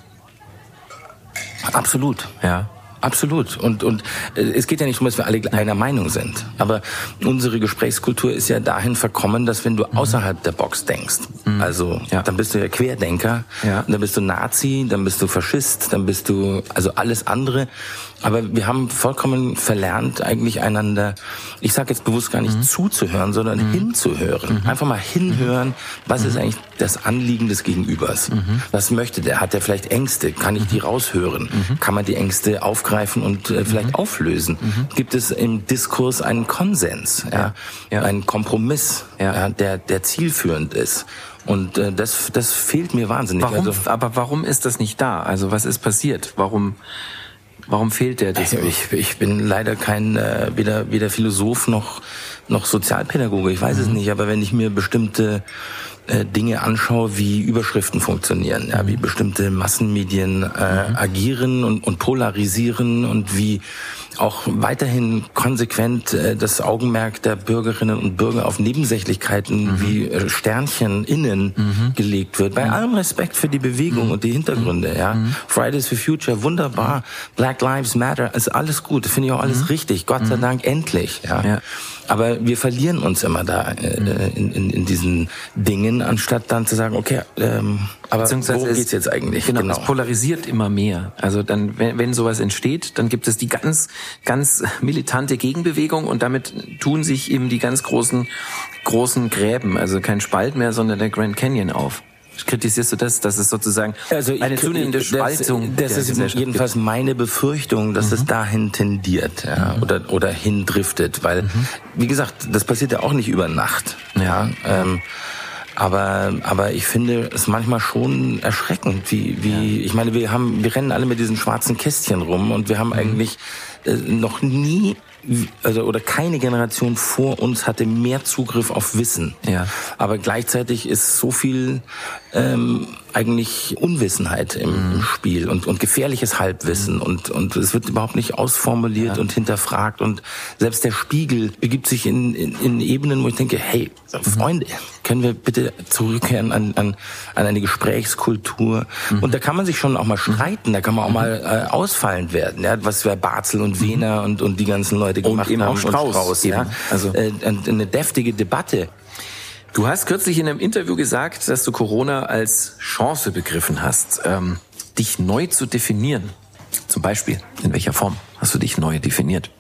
S3: Absolut. Ja. Absolut. Und, und äh, es geht ja nicht darum, dass wir alle einer Meinung sind. Aber unsere Gesprächskultur ist ja dahin verkommen, dass wenn du mhm. außerhalb der Box denkst, mhm. also ja. dann bist du ja Querdenker, ja. dann bist du Nazi, dann bist du Faschist, dann bist du also alles andere. Aber wir haben vollkommen verlernt, eigentlich einander, ich sage jetzt bewusst gar nicht mhm. zuzuhören, sondern mhm. hinzuhören. Mhm. Einfach mal hinhören, was ist mhm. eigentlich das Anliegen des Gegenübers? Mhm. Was möchte der? Hat der vielleicht Ängste? Kann ich die mhm. raushören? Kann man die Ängste aufgreifen und äh, vielleicht auflösen? Gibt es im Diskurs einen Konsens, ja? ja. einen Kompromiss, ja. ja. der, der zielführend ist? Und äh, das, das fehlt mir wahnsinnig.
S2: Warum, also, aber warum ist das nicht da? Also was ist passiert? Warum Warum fehlt der
S3: das? Ich, ich bin leider kein äh, weder weder Philosoph noch noch Sozialpädagoge. Ich weiß mhm. es nicht, aber wenn ich mir bestimmte äh, Dinge anschaue, wie Überschriften funktionieren, ja, wie bestimmte Massenmedien äh, mhm. agieren und, und polarisieren und wie auch weiterhin konsequent äh, das Augenmerk der Bürgerinnen und Bürger auf Nebensächlichkeiten mhm. wie äh, Sternchen innen mhm. gelegt wird. Bei mhm. allem Respekt für die Bewegung mhm. und die Hintergründe. Ja, mhm. Fridays for Future, wunderbar. Black Lives Matter, ist alles gut. Finde ich auch alles richtig. Gott sei Dank endlich. Ja. ja. Aber wir verlieren uns immer da äh, in, in, in diesen Dingen, anstatt dann zu sagen, okay, ähm, aber worum geht's jetzt eigentlich?
S2: Genau, genau, es polarisiert immer mehr. Also dann, wenn, wenn sowas entsteht, dann gibt es die ganz, ganz militante Gegenbewegung und damit tun sich eben die ganz großen, großen Gräben, also kein Spalt mehr, sondern der Grand Canyon auf. Kritisierst du das, dass es sozusagen
S3: also eine zunehmende Spaltung Das, das ist jedenfalls gibt. meine Befürchtung, dass mhm. es dahin tendiert ja, mhm. oder, oder hindriftet. Weil, mhm. wie gesagt, das passiert ja auch nicht über Nacht. Ja, ähm, aber, aber ich finde es manchmal schon erschreckend, wie, wie, ja. ich meine, wir haben, wir rennen alle mit diesen schwarzen Kästchen rum und wir haben mhm. eigentlich äh, noch nie also oder keine Generation vor uns hatte mehr Zugriff auf Wissen. Ja. Aber gleichzeitig ist so viel ähm, eigentlich Unwissenheit im, mhm. Spiel und, und gefährliches Halbwissen mhm. und, und es wird überhaupt nicht ausformuliert ja. und hinterfragt und selbst der Spiegel begibt sich in, in, in Ebenen, wo ich denke, hey, mhm. Freunde, können wir bitte zurückkehren an, an, an eine Gesprächskultur mhm. und da kann man sich schon auch mal streiten, da kann man auch mal äh, ausfallend werden, ja, was wir Barzel und Wehner und, und die ganzen Leute gemacht
S2: und
S3: haben.
S2: Strauß, und Strauß ja.
S3: Also äh, eine deftige Debatte.
S2: Du hast kürzlich in einem Interview gesagt, dass du Corona als Chance begriffen hast, ähm, dich neu zu definieren. Zum Beispiel, in welcher Form hast du dich neu definiert?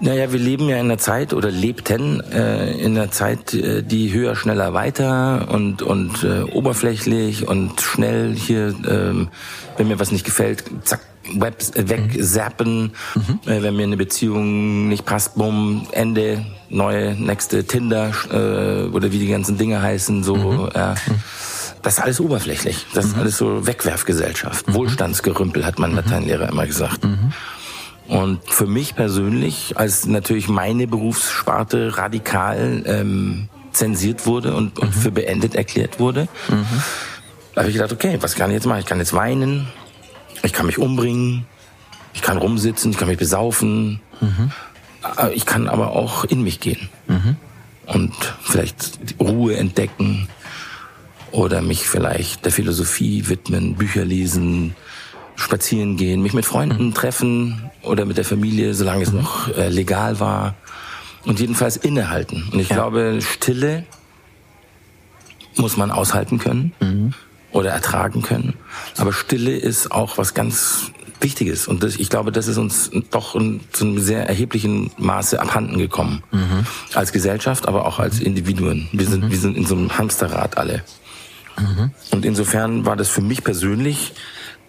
S3: Naja, wir leben ja in einer Zeit oder lebten äh, in einer Zeit, äh, die höher, schneller, weiter und und äh, oberflächlich und schnell hier, ähm, wenn mir was nicht gefällt, zack, Web äh, wegzappen, mhm. äh, wenn mir eine Beziehung nicht passt, bumm, Ende, neue, nächste Tinder äh, oder wie die ganzen Dinge heißen, so. Mhm. Äh, das ist alles oberflächlich. Das ist mhm. alles so Wegwerfgesellschaft. Mhm. Wohlstandsgerümpel, hat mein mhm. Lateinlehrer immer gesagt. Und für mich persönlich, als natürlich meine Berufssparte radikal ähm, zensiert wurde und, und für beendet erklärt wurde, habe ich gedacht, okay, was kann ich jetzt machen? Ich kann jetzt weinen, ich kann mich umbringen, ich kann rumsitzen, ich kann mich besaufen. Mhm. Ich kann aber auch in mich gehen mhm. und vielleicht Ruhe entdecken oder mich vielleicht der Philosophie widmen, Bücher lesen, spazieren gehen, mich mit Freunden mhm. treffen oder mit der Familie, solange es mhm. noch äh, legal war und jedenfalls innehalten. Und ich ja. glaube, Stille muss man aushalten können. Mhm oder ertragen können. Aber Stille ist auch was ganz Wichtiges. Und das, ich glaube, das ist uns doch in, zu einem sehr erheblichen Maße abhanden gekommen. Mhm. Als Gesellschaft, aber auch als Individuen. Wir sind, mhm. wir sind in so einem Hamsterrad alle. Mhm. Und insofern war das für mich persönlich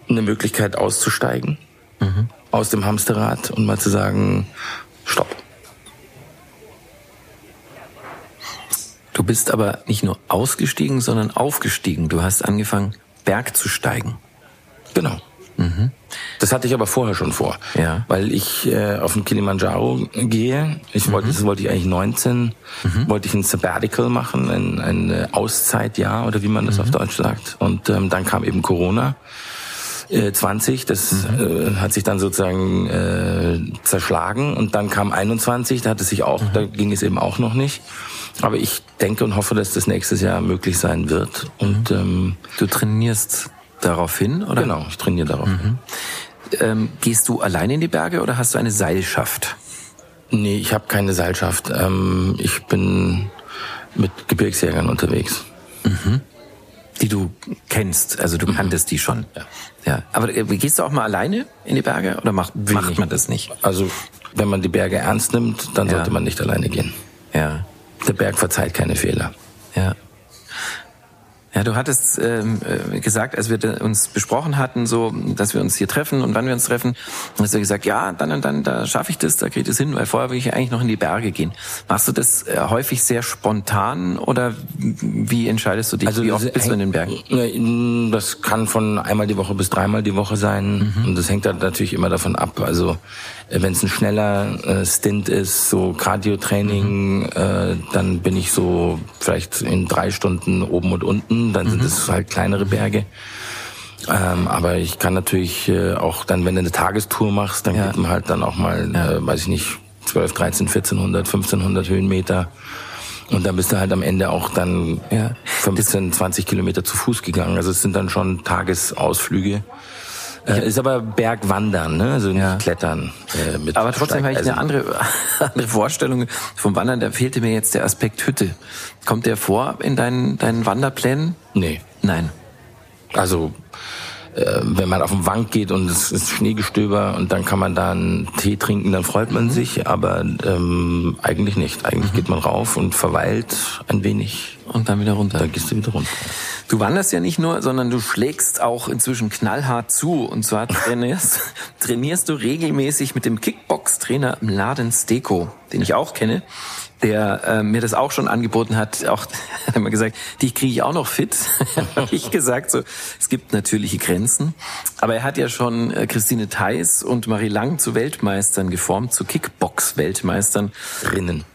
S3: eine Möglichkeit auszusteigen mhm. aus dem Hamsterrad und mal zu sagen, stopp.
S2: Du bist aber nicht nur ausgestiegen, sondern aufgestiegen. Du hast angefangen, Berg zu steigen.
S3: Genau. Mhm. Das hatte ich aber vorher schon vor,
S2: ja.
S3: weil ich äh, auf den Kilimanjaro gehe. Ich mhm. wollte, das wollte ich eigentlich 19, mhm. wollte ich ein Sabbatical machen, ein, ein Auszeitjahr oder wie man das mhm. auf Deutsch sagt. Und ähm, dann kam eben Corona. 20, äh, das mhm. äh, hat sich dann sozusagen äh, zerschlagen und dann kam 21, da hat es sich auch, mhm. da ging es eben auch noch nicht. Aber ich denke und hoffe, dass das nächstes Jahr möglich sein wird. Und ähm,
S2: du trainierst darauf hin, oder?
S3: Genau, ich trainiere darauf hin.
S2: Ähm, gehst du alleine in die Berge oder hast du eine Seilschaft?
S3: Nee, ich habe keine Seilschaft. Ähm, ich bin mit Gebirgsjägern unterwegs.
S2: Mhm. Die du kennst, also du mhm. kanntest die schon. Ja. ja. Aber äh, gehst du auch mal alleine in die Berge oder macht, macht man das nicht?
S3: Also wenn man die Berge ernst nimmt, dann ja. sollte man nicht alleine gehen.
S2: Ja.
S3: Der Berg verzeiht keine Fehler.
S2: Ja. Ja, du hattest ähm, äh, gesagt, als wir uns besprochen hatten, so, dass wir uns hier treffen und wann wir uns treffen, hast du gesagt, ja, dann und dann, da schaffe ich das, da kriege ich das hin, weil vorher will ich eigentlich noch in die Berge gehen. Machst du das äh, häufig sehr spontan oder wie entscheidest du dich?
S3: Also
S2: wie oft bist du in den
S3: Bergen? Das kann von einmal die Woche bis dreimal die Woche sein mhm. und das hängt dann natürlich immer davon ab. Also wenn es ein schneller äh, Stint ist, so Cardio-Training, mhm. äh, dann bin ich so vielleicht in drei Stunden oben und unten. Dann mhm. sind es halt kleinere Berge. Ähm, aber ich kann natürlich äh, auch dann, wenn du eine Tagestour machst, dann ja. geht man halt dann auch mal, ja. äh, weiß ich nicht, 12, 13, 1400, 1500 Höhenmeter. Und dann bist du halt am Ende auch dann ja. 15, 20 Kilometer zu Fuß gegangen. Also es sind dann schon Tagesausflüge. Äh, ist aber Bergwandern, ne? also nicht ja. Klettern.
S2: Äh, mit aber trotzdem habe ich eine andere, andere Vorstellung vom Wandern. Da fehlte mir jetzt der Aspekt Hütte. Kommt der vor in deinen, deinen Wanderplänen?
S3: Nee.
S2: Nein.
S3: Also äh, wenn man auf den Wank geht und es ist Schneegestöber und dann kann man da einen Tee trinken, dann freut man mhm. sich, aber ähm, eigentlich nicht. Eigentlich mhm. geht man rauf und verweilt ein wenig.
S2: Und dann wieder runter.
S3: Dann gehst du wieder runter.
S2: Du wanderst ja nicht nur, sondern du schlägst auch inzwischen knallhart zu. Und zwar trainierst, trainierst du regelmäßig mit dem Kickbox-Trainer Mladen Steko, den ich auch kenne der äh, mir das auch schon angeboten hat, auch hat er mal gesagt, dich kriege ich auch noch fit. habe ich gesagt, so es gibt natürliche Grenzen. Aber er hat ja schon äh, Christine Theis und Marie Lang zu Weltmeistern geformt, zu Kickbox-Weltmeistern.
S3: Rinnen.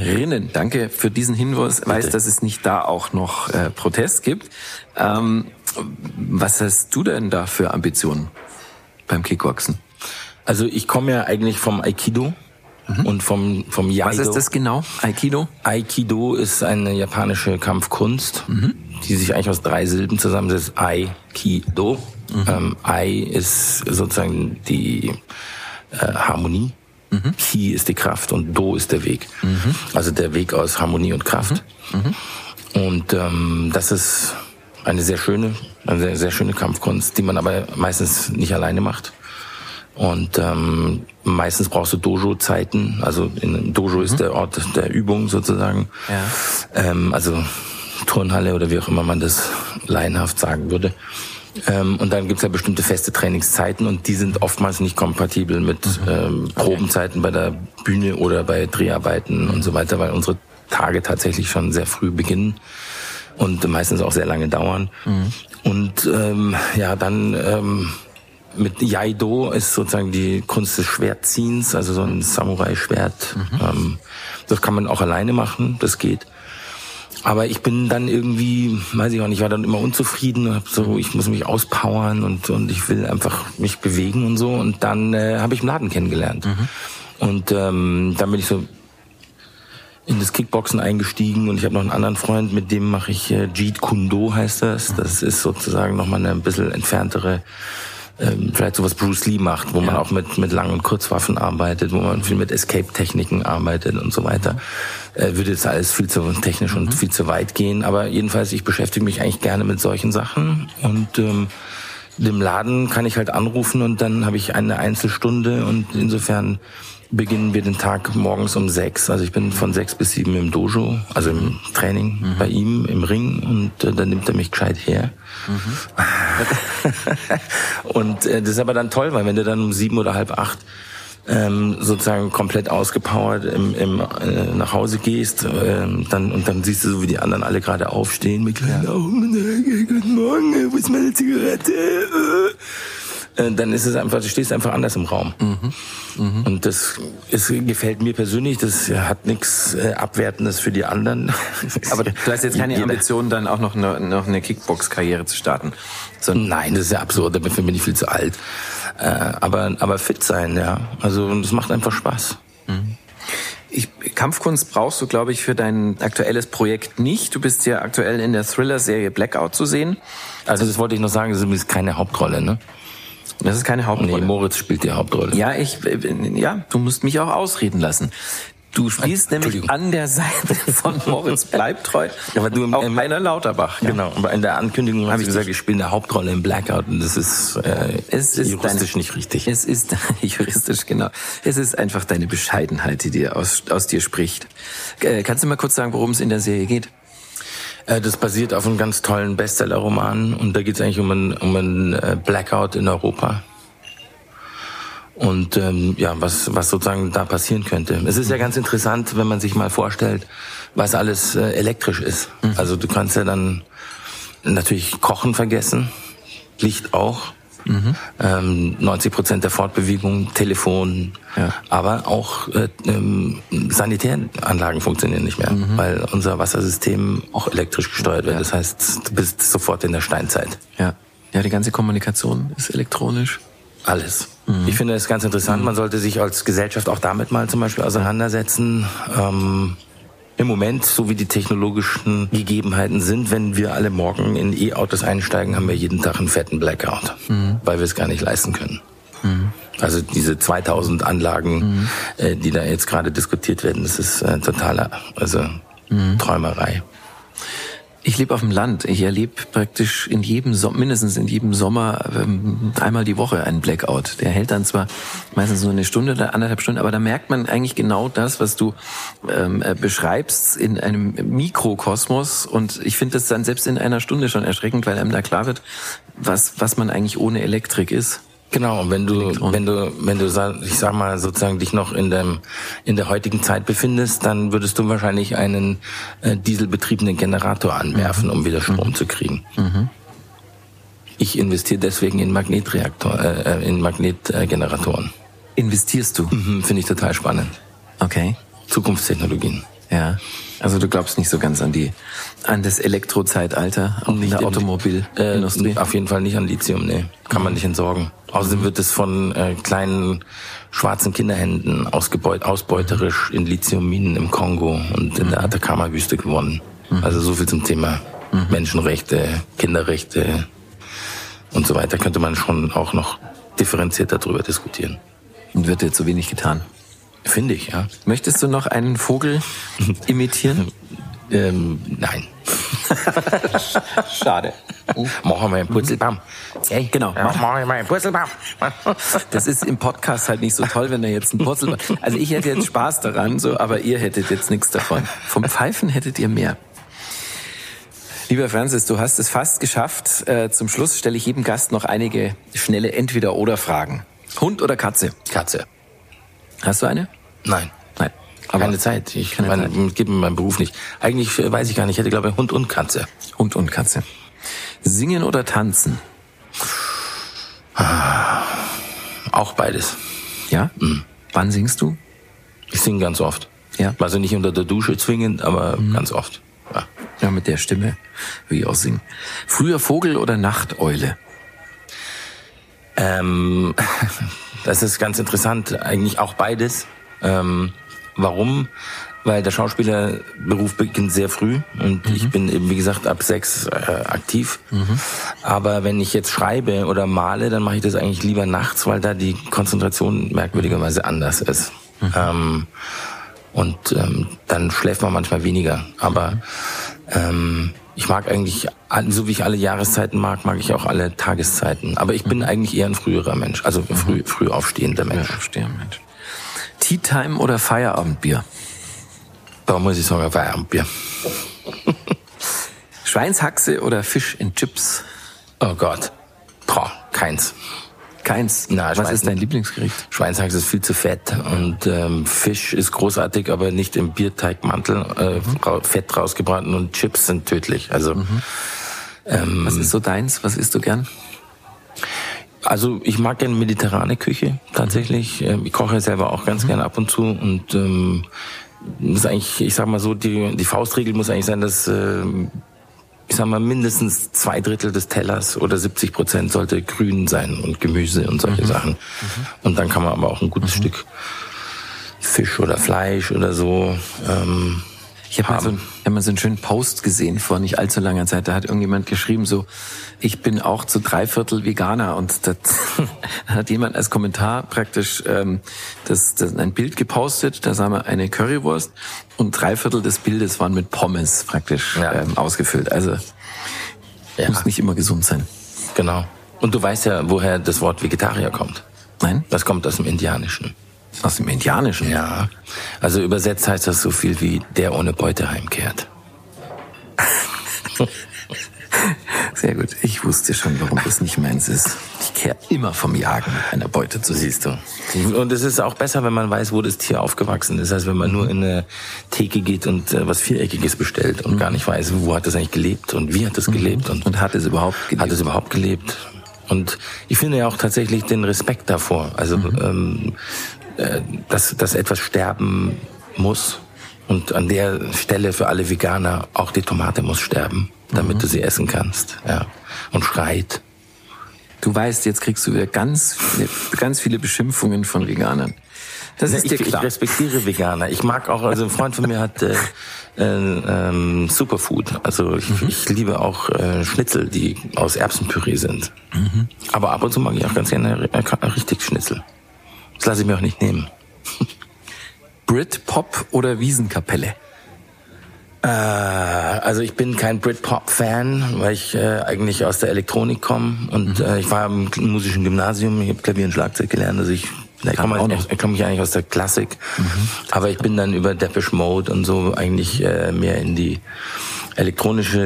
S2: Rinnen. Danke für diesen Hinweis. Bitte. Weiß, dass es nicht da auch noch äh, Protest gibt. Ähm, was hast du denn da für Ambitionen beim Kickboxen?
S3: Also ich komme ja eigentlich vom Aikido. Mhm. Und vom, vom Yaido.
S2: Was ist das genau? Aikido?
S3: Aikido ist eine japanische Kampfkunst, mhm. die sich eigentlich aus drei Silben zusammensetzt. Aikido. Mhm. Ähm, Ai ist sozusagen die äh, Harmonie. Mhm. Ki ist die Kraft und Do ist der Weg. Mhm. Also der Weg aus Harmonie und Kraft. Mhm. mhm. Und ähm, das ist eine sehr schöne, eine sehr, sehr schöne Kampfkunst, die man aber meistens nicht alleine macht. Und ähm, meistens brauchst du Dojo-Zeiten. Also in Dojo mhm. ist der Ort der Übung sozusagen. Ja. Ähm, also Turnhalle oder wie auch immer man das laienhaft sagen würde. Ähm, und dann gibt's ja bestimmte feste Trainingszeiten und die sind oftmals nicht kompatibel mit mhm. ähm, Probenzeiten bei der Bühne oder bei Dreharbeiten und so weiter, weil unsere Tage tatsächlich schon sehr früh beginnen und meistens auch sehr lange dauern. Mhm. Und ähm, ja, dann ähm, mit Yaido ist sozusagen die Kunst des Schwertziehens, also so ein Samurai-Schwert. Mhm. Ähm, das kann man auch alleine machen, das geht. Aber ich bin dann irgendwie, weiß ich auch nicht, war dann immer unzufrieden, hab so, ich muss mich auspowern und und ich will einfach mich bewegen und so. Und dann äh, habe ich einen Laden kennengelernt. Mhm. Und ähm, dann bin ich so in das Kickboxen eingestiegen und ich habe noch einen anderen Freund, mit dem mache ich äh, Jeet Kundo heißt das. Das ist sozusagen nochmal eine ein bisschen entferntere ähm, vielleicht so was Bruce Lee macht, wo ja. man auch mit, mit Lang- und Kurzwaffen arbeitet, wo man viel mit Escape-Techniken arbeitet und so weiter. Äh, würde jetzt alles viel zu technisch mhm. und viel zu weit gehen, aber jedenfalls, ich beschäftige mich eigentlich gerne mit solchen Sachen und ähm, dem Laden kann ich halt anrufen und dann habe ich eine Einzelstunde und insofern beginnen wir den Tag morgens um sechs. Also ich bin von sechs bis sieben im Dojo, also im Training mhm. bei ihm im Ring und äh, dann nimmt er mich gescheit her. Mhm. und äh, das ist aber dann toll, weil wenn du dann um sieben oder halb acht ähm, sozusagen komplett ausgepowert im, im, äh, nach Hause gehst ähm, dann und dann siehst du so wie die anderen alle gerade aufstehen mit kleinen Augen guten Morgen wo ist meine Zigarette äh, dann ist es einfach, du stehst einfach anders im Raum. Mhm. Mhm. Und das ist, gefällt mir persönlich, das hat nichts äh, Abwertendes für die anderen.
S2: Aber du hast jetzt keine Ambition, dann auch noch eine, noch eine Kickbox-Karriere zu starten.
S3: So Nein, das ist ja absurd, dafür bin ich viel zu alt. Äh, aber, aber fit sein, ja. Also das macht einfach Spaß. Mhm.
S2: Ich, Kampfkunst brauchst du, glaube ich, für dein aktuelles Projekt nicht. Du bist ja aktuell in der Thriller-Serie Blackout zu sehen.
S3: Also das wollte ich noch sagen, das ist keine Hauptrolle, ne?
S2: Das ist keine Hauptrolle.
S3: Nee, Moritz spielt die Hauptrolle.
S2: Ja, ich, ja, du musst mich auch ausreden lassen. Du spielst nämlich an der Seite von Moritz Bleibtreu,
S3: aber du im,
S2: auch ähm, Heiner Lauterbach.
S3: Ja. Genau, aber in der Ankündigung habe ich gesagt, ich spiele eine Hauptrolle im Blackout und das ist, äh, es ist juristisch deine, nicht richtig.
S2: Es ist juristisch, genau. Es ist einfach deine Bescheidenheit, die dir aus, aus dir spricht. Äh, kannst du mal kurz sagen, worum es in der Serie geht?
S3: Äh, das basiert auf einem ganz tollen Bestseller-Roman und da geht es eigentlich um einen, um einen äh, Blackout in Europa. Und ähm, ja, was, was sozusagen da passieren könnte. Es ist ja ganz interessant, wenn man sich mal vorstellt, was alles äh, elektrisch ist. Mhm. Also du kannst ja dann natürlich Kochen vergessen, Licht auch. Mhm. Ähm, 90 Prozent der Fortbewegung, Telefon, ja. aber auch äh, ähm, Sanitäranlagen funktionieren nicht mehr, mhm. weil unser Wassersystem auch elektrisch gesteuert wird. Ja. Das heißt, du bist sofort in der Steinzeit.
S2: Ja, ja, die ganze Kommunikation ist elektronisch.
S3: Alles. Mhm. Ich finde das ganz interessant. Mhm. Man sollte sich als Gesellschaft auch damit mal zum Beispiel auseinandersetzen. Ähm, im Moment, so wie die technologischen Gegebenheiten sind, wenn wir alle morgen in E-Autos einsteigen, haben wir jeden Tag einen fetten Blackout, mhm. weil wir es gar nicht leisten können. Mhm. Also diese 2000 Anlagen, mhm. äh, die da jetzt gerade diskutiert werden, das ist äh, totaler, also mhm. Träumerei.
S2: Ich lebe auf dem Land. Ich erlebe praktisch in jedem Sommer, mindestens in jedem Sommer ähm, einmal die Woche einen Blackout. Der hält dann zwar meistens nur eine Stunde oder anderthalb Stunden, aber da merkt man eigentlich genau das, was du ähm, äh, beschreibst in einem Mikrokosmos. Und ich finde das dann selbst in einer Stunde schon erschreckend, weil einem da klar wird, was, was man eigentlich ohne Elektrik ist.
S3: Genau, wenn du, wenn du, wenn du, ich sag mal, sozusagen dich noch in dem, in der heutigen Zeit befindest, dann würdest du wahrscheinlich einen äh, dieselbetriebenen Generator anwerfen, mhm. um wieder Strom mhm. zu kriegen. Mhm. Ich investiere deswegen in Magnetreaktor, äh, äh in Magnetgeneratoren.
S2: Investierst du?
S3: Mhm, Finde ich total spannend.
S2: Okay.
S3: Zukunftstechnologien.
S2: Ja. Also du glaubst nicht so ganz an die, an das Elektrozeitalter, auch nicht in der Automobilindustrie?
S3: Äh, auf jeden Fall nicht an Lithium, nee. Kann man nicht entsorgen. Außerdem wird es von äh, kleinen schwarzen Kinderhänden ausgebeut, ausbeuterisch in Lithiumminen im Kongo und in der mhm. Atacama-Wüste gewonnen. Mhm. Also so viel zum Thema mhm. Menschenrechte, Kinderrechte und so weiter könnte man schon auch noch differenzierter darüber diskutieren.
S2: Und wird dir zu wenig getan?
S3: Finde ich, ja.
S2: Möchtest du noch einen Vogel imitieren?
S3: Ähm, nein.
S2: Schade.
S3: Uh. Machen wir einen Purzelbaum.
S2: Okay, genau.
S3: Ja, machen wir mal einen Purzelbaum.
S2: Das ist im Podcast halt nicht so toll, wenn er jetzt einen Purzelbaum... Also ich hätte jetzt Spaß daran, so, aber ihr hättet jetzt nichts davon. Vom Pfeifen hättet ihr mehr. Lieber Francis, du hast es fast geschafft. Äh, zum Schluss stelle ich jedem Gast noch einige schnelle Entweder-Oder-Fragen. Hund oder Katze?
S3: Katze.
S2: Hast du eine?
S3: Nein. Aber keine Zeit. Ich meine, Zeit. gebe mir meinen Beruf nicht. Eigentlich weiß ich gar nicht. Ich hätte, glaube ich, Hund und Katze.
S2: Hund und Katze. Singen oder tanzen?
S3: Ah, auch beides.
S2: Ja? Mhm. Wann singst du?
S3: Ich singe ganz oft.
S2: Ja.
S3: Also nicht unter der Dusche zwingend, aber mhm. ganz oft.
S2: Ja. ja, mit der Stimme will ich auch singen. Früher Vogel oder Nachteule?
S3: Ähm, Das ist ganz interessant, eigentlich auch beides. Ähm, warum? Weil der Schauspielerberuf beginnt sehr früh und mhm. ich bin eben, wie gesagt, ab sechs äh, aktiv. Mhm. Aber wenn ich jetzt schreibe oder male, dann mache ich das eigentlich lieber nachts, weil da die Konzentration merkwürdigerweise anders ist. Mhm. Ähm, und ähm, dann schläft man manchmal weniger. Aber ähm, ich mag eigentlich, so wie ich alle Jahreszeiten mag, mag ich auch alle Tageszeiten. Aber ich bin mhm. eigentlich eher ein früherer Mensch, also früh, früh aufstehender Mensch.
S2: Ja, aufstehender Mensch. Tea Time oder Feierabendbier?
S3: Da muss ich sagen, Feierabendbier.
S2: Schweinshaxe oder Fisch in Chips?
S3: Oh Gott. Boah, keins.
S2: Keins.
S3: Na,
S2: Was ist dein Lieblingsgericht?
S3: Schweinshaxe ist viel zu fett und ähm, Fisch ist großartig, aber nicht im Bierteigmantel. Äh, ra- Fett rausgebraten und Chips sind tödlich. Also,
S2: Was ist so deins? Was isst du gern?
S3: Also ich mag gerne mediterrane Küche tatsächlich. Ähm, Ich koche selber auch ganz gerne ab und zu und ähm, ist eigentlich, ich sag mal so, die, die Faustregel muss eigentlich sein, dass ähm, ich sag mal, mindestens zwei Drittel des Tellers oder 70 Prozent sollte grün sein und Gemüse und solche Sachen. Und dann kann man aber auch ein gutes Stück Fisch oder Fleisch oder so. Ähm,
S2: Ich habe mal, so, hab mal so einen schönen Post gesehen vor nicht allzu langer Zeit. Da hat irgendjemand geschrieben so, ich bin auch zu drei Viertel Veganer. Und das hat jemand als Kommentar praktisch ähm, das, das ein Bild gepostet. Da sah man eine Currywurst und drei Viertel des Bildes waren mit Pommes praktisch
S3: Ja.
S2: ähm, ausgefüllt. Also
S3: ja,
S2: muss nicht immer gesund sein.
S3: genau. Und du weißt ja, woher das Wort Vegetarier kommt.
S2: Nein?
S3: Das kommt aus dem Indianischen.
S2: Aus dem Indianischen.
S3: Ja. Also übersetzt heißt das so viel wie der ohne Beute heimkehrt.
S2: Sehr gut. Ich wusste schon, warum das nicht meins ist. Ich kehre immer vom Jagen einer Beute zu.
S3: Siehst du. Und es ist auch besser, wenn man weiß, wo das Tier aufgewachsen ist, als wenn man nur in eine Theke geht und äh, was Viereckiges bestellt und gar nicht weiß, wo hat das eigentlich gelebt und wie hat das gelebt und,
S2: Und hat es überhaupt gelebt?
S3: hat es überhaupt gelebt. Und ich finde ja auch tatsächlich den Respekt davor, also ähm, äh, dass, dass etwas sterben muss. Und an der Stelle für alle Veganer auch die Tomate muss sterben, damit du sie essen kannst. Ja. Und schreit.
S2: Du weißt, jetzt kriegst du wieder ganz, viele- ganz viele Beschimpfungen von Veganern. Das ist
S3: ich,
S2: dir
S3: ich
S2: klar.
S3: respektiere Veganer. Ich mag auch, also ein Freund von mir hat äh, äh, ähm, Superfood. Also ich,
S2: Mhm.
S3: ich liebe auch äh, Schnitzel, die aus Erbsenpüree sind.
S2: Mhm.
S3: Aber ab und zu mag ich auch ganz gerne äh, richtig Schnitzel. Das lasse ich mir auch nicht nehmen.
S2: Britpop oder Wiesenkapelle?
S3: Äh, also ich bin kein Britpop-Fan, weil ich äh, eigentlich aus der Elektronik komme und
S2: Mhm.
S3: äh, ich war im musischen Gymnasium, ich habe Klavier und Schlagzeug gelernt, also ich komme ich.
S2: Mhm.
S3: komme ich eigentlich aus der Klassik, aber ich bin dann über Depeche Mode und so eigentlich äh, mehr in die elektronische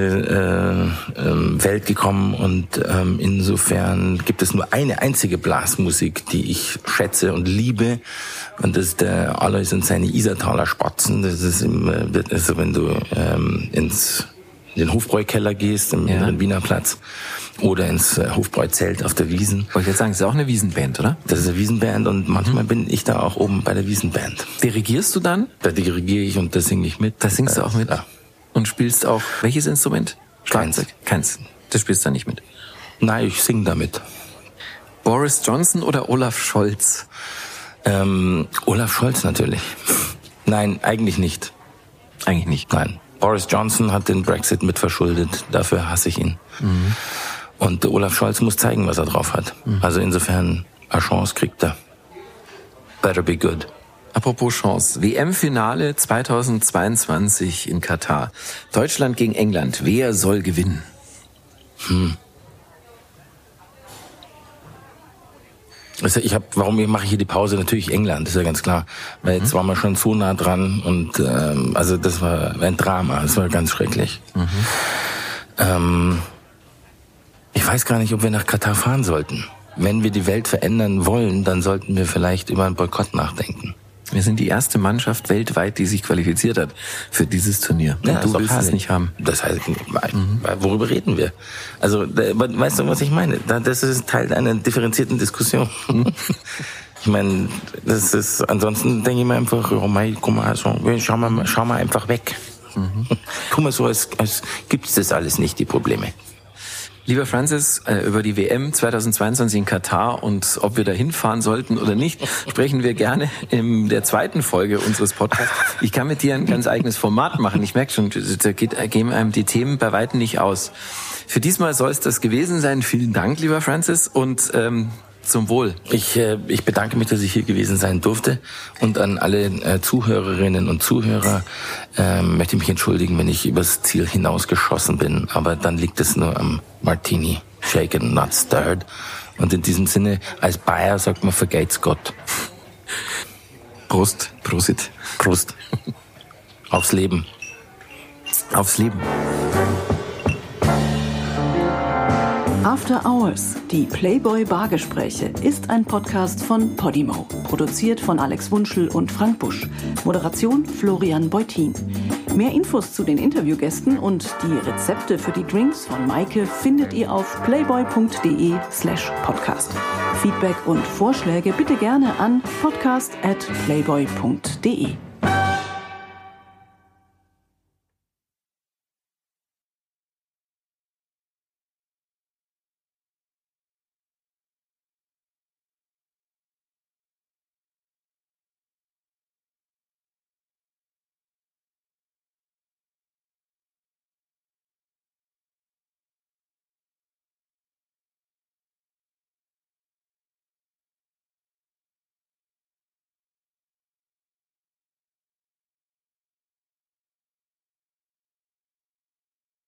S3: äh, ähm, Welt gekommen und ähm, insofern gibt es nur eine einzige Blasmusik, die ich schätze und liebe und das ist der Alois und seine Isertaler Spatzen. Das ist im, äh, wird- also wenn du ähm, ins in den Hofbräukeller gehst, im
S2: Ja.
S3: inneren Wiener Platz oder ins äh, Hofbräuzelt auf der Wiesen.
S2: Wollte ich jetzt sagen, das ist auch eine Wiesenband, oder?
S3: Das ist eine Wiesenband und manchmal
S2: Mhm.
S3: bin ich da auch oben bei der Wiesenband.
S2: Dirigierst du dann?
S3: Da dirigiere ich und da singe ich mit.
S2: Da singst du auch mit?
S3: Ja.
S2: Und spielst auch welches Instrument?
S3: Keins.
S2: Keins. Das spielst du da nicht mit.
S3: Nein, ich singe damit.
S2: Boris Johnson oder Olaf Scholz?
S3: Ähm, Olaf Scholz natürlich. Nein, eigentlich nicht.
S2: Eigentlich nicht.
S3: Nein. Boris Johnson hat den Brexit mitverschuldet. Dafür hasse ich ihn. Und der Olaf Scholz muss zeigen, was er drauf hat. Also insofern, eine Chance kriegt er. Better be good.
S2: Apropos Chance. WM-Finale 2022 in Katar. Deutschland gegen England. Wer soll gewinnen?
S3: Also ich habe, warum mache ich hier die Pause? Natürlich England, ist ja ganz klar. Weil jetzt waren wir schon so nah dran und ähm, also das war ein Drama, das war ganz schrecklich. Ähm, ich weiß gar nicht, ob wir nach Katar fahren sollten. Wenn wir die Welt verändern wollen, dann sollten wir vielleicht über einen Boykott nachdenken.
S2: Wir sind die erste Mannschaft weltweit, die sich qualifiziert hat für dieses Turnier.
S3: Ist
S2: du willst es nicht haben.
S3: Das heißt, worüber reden wir? Also, weißt du, was ich meine? Da- Das ist Teil einer differenzierten Diskussion. Ich meine, das ist, ansonsten denke ich mir einfach, oh mein, guck mal, so, schau mal, schau mal einfach weg. Guck mal so, als, als gibt's das alles nicht, die Probleme.
S2: Lieber Francis, äh, über die WM 2022 in Katar und ob wir da hinfahren sollten oder nicht, sprechen wir gerne in der zweiten Folge unseres Podcasts. Ich kann mit dir ein ganz eigenes Format machen. Ich merke schon, da gehen einem die Themen bei weitem nicht aus. Für diesmal soll es das gewesen sein. Vielen Dank, lieber Francis, und ähm, zum Wohl.
S3: Ich, äh, ich bedanke mich, dass ich hier gewesen sein durfte und an alle äh, Zuhörerinnen und Zuhörer äh, möchte ich mich entschuldigen, wenn ich übers Ziel hinausgeschossen bin, aber dann liegt es nur am Martini, shaken, not stirred. Und in diesem Sinne, als Bayer sagt man, vergeht's Gott.
S2: Prost, Prosit.
S3: Prost. Aufs Leben.
S2: Aufs Leben.
S1: After Hours, die Playboy Bargespräche, ist ein Podcast von Podimo. Produziert von Alex Wunschel und Frank Busch. Moderation Florian Beutin. Mehr Infos zu den Interviewgästen und die Rezepte für die Drinks von Maike findet ihr auf playboy.de slash podcast. Feedback und Vorschläge bitte gerne an podcast at playboy.de.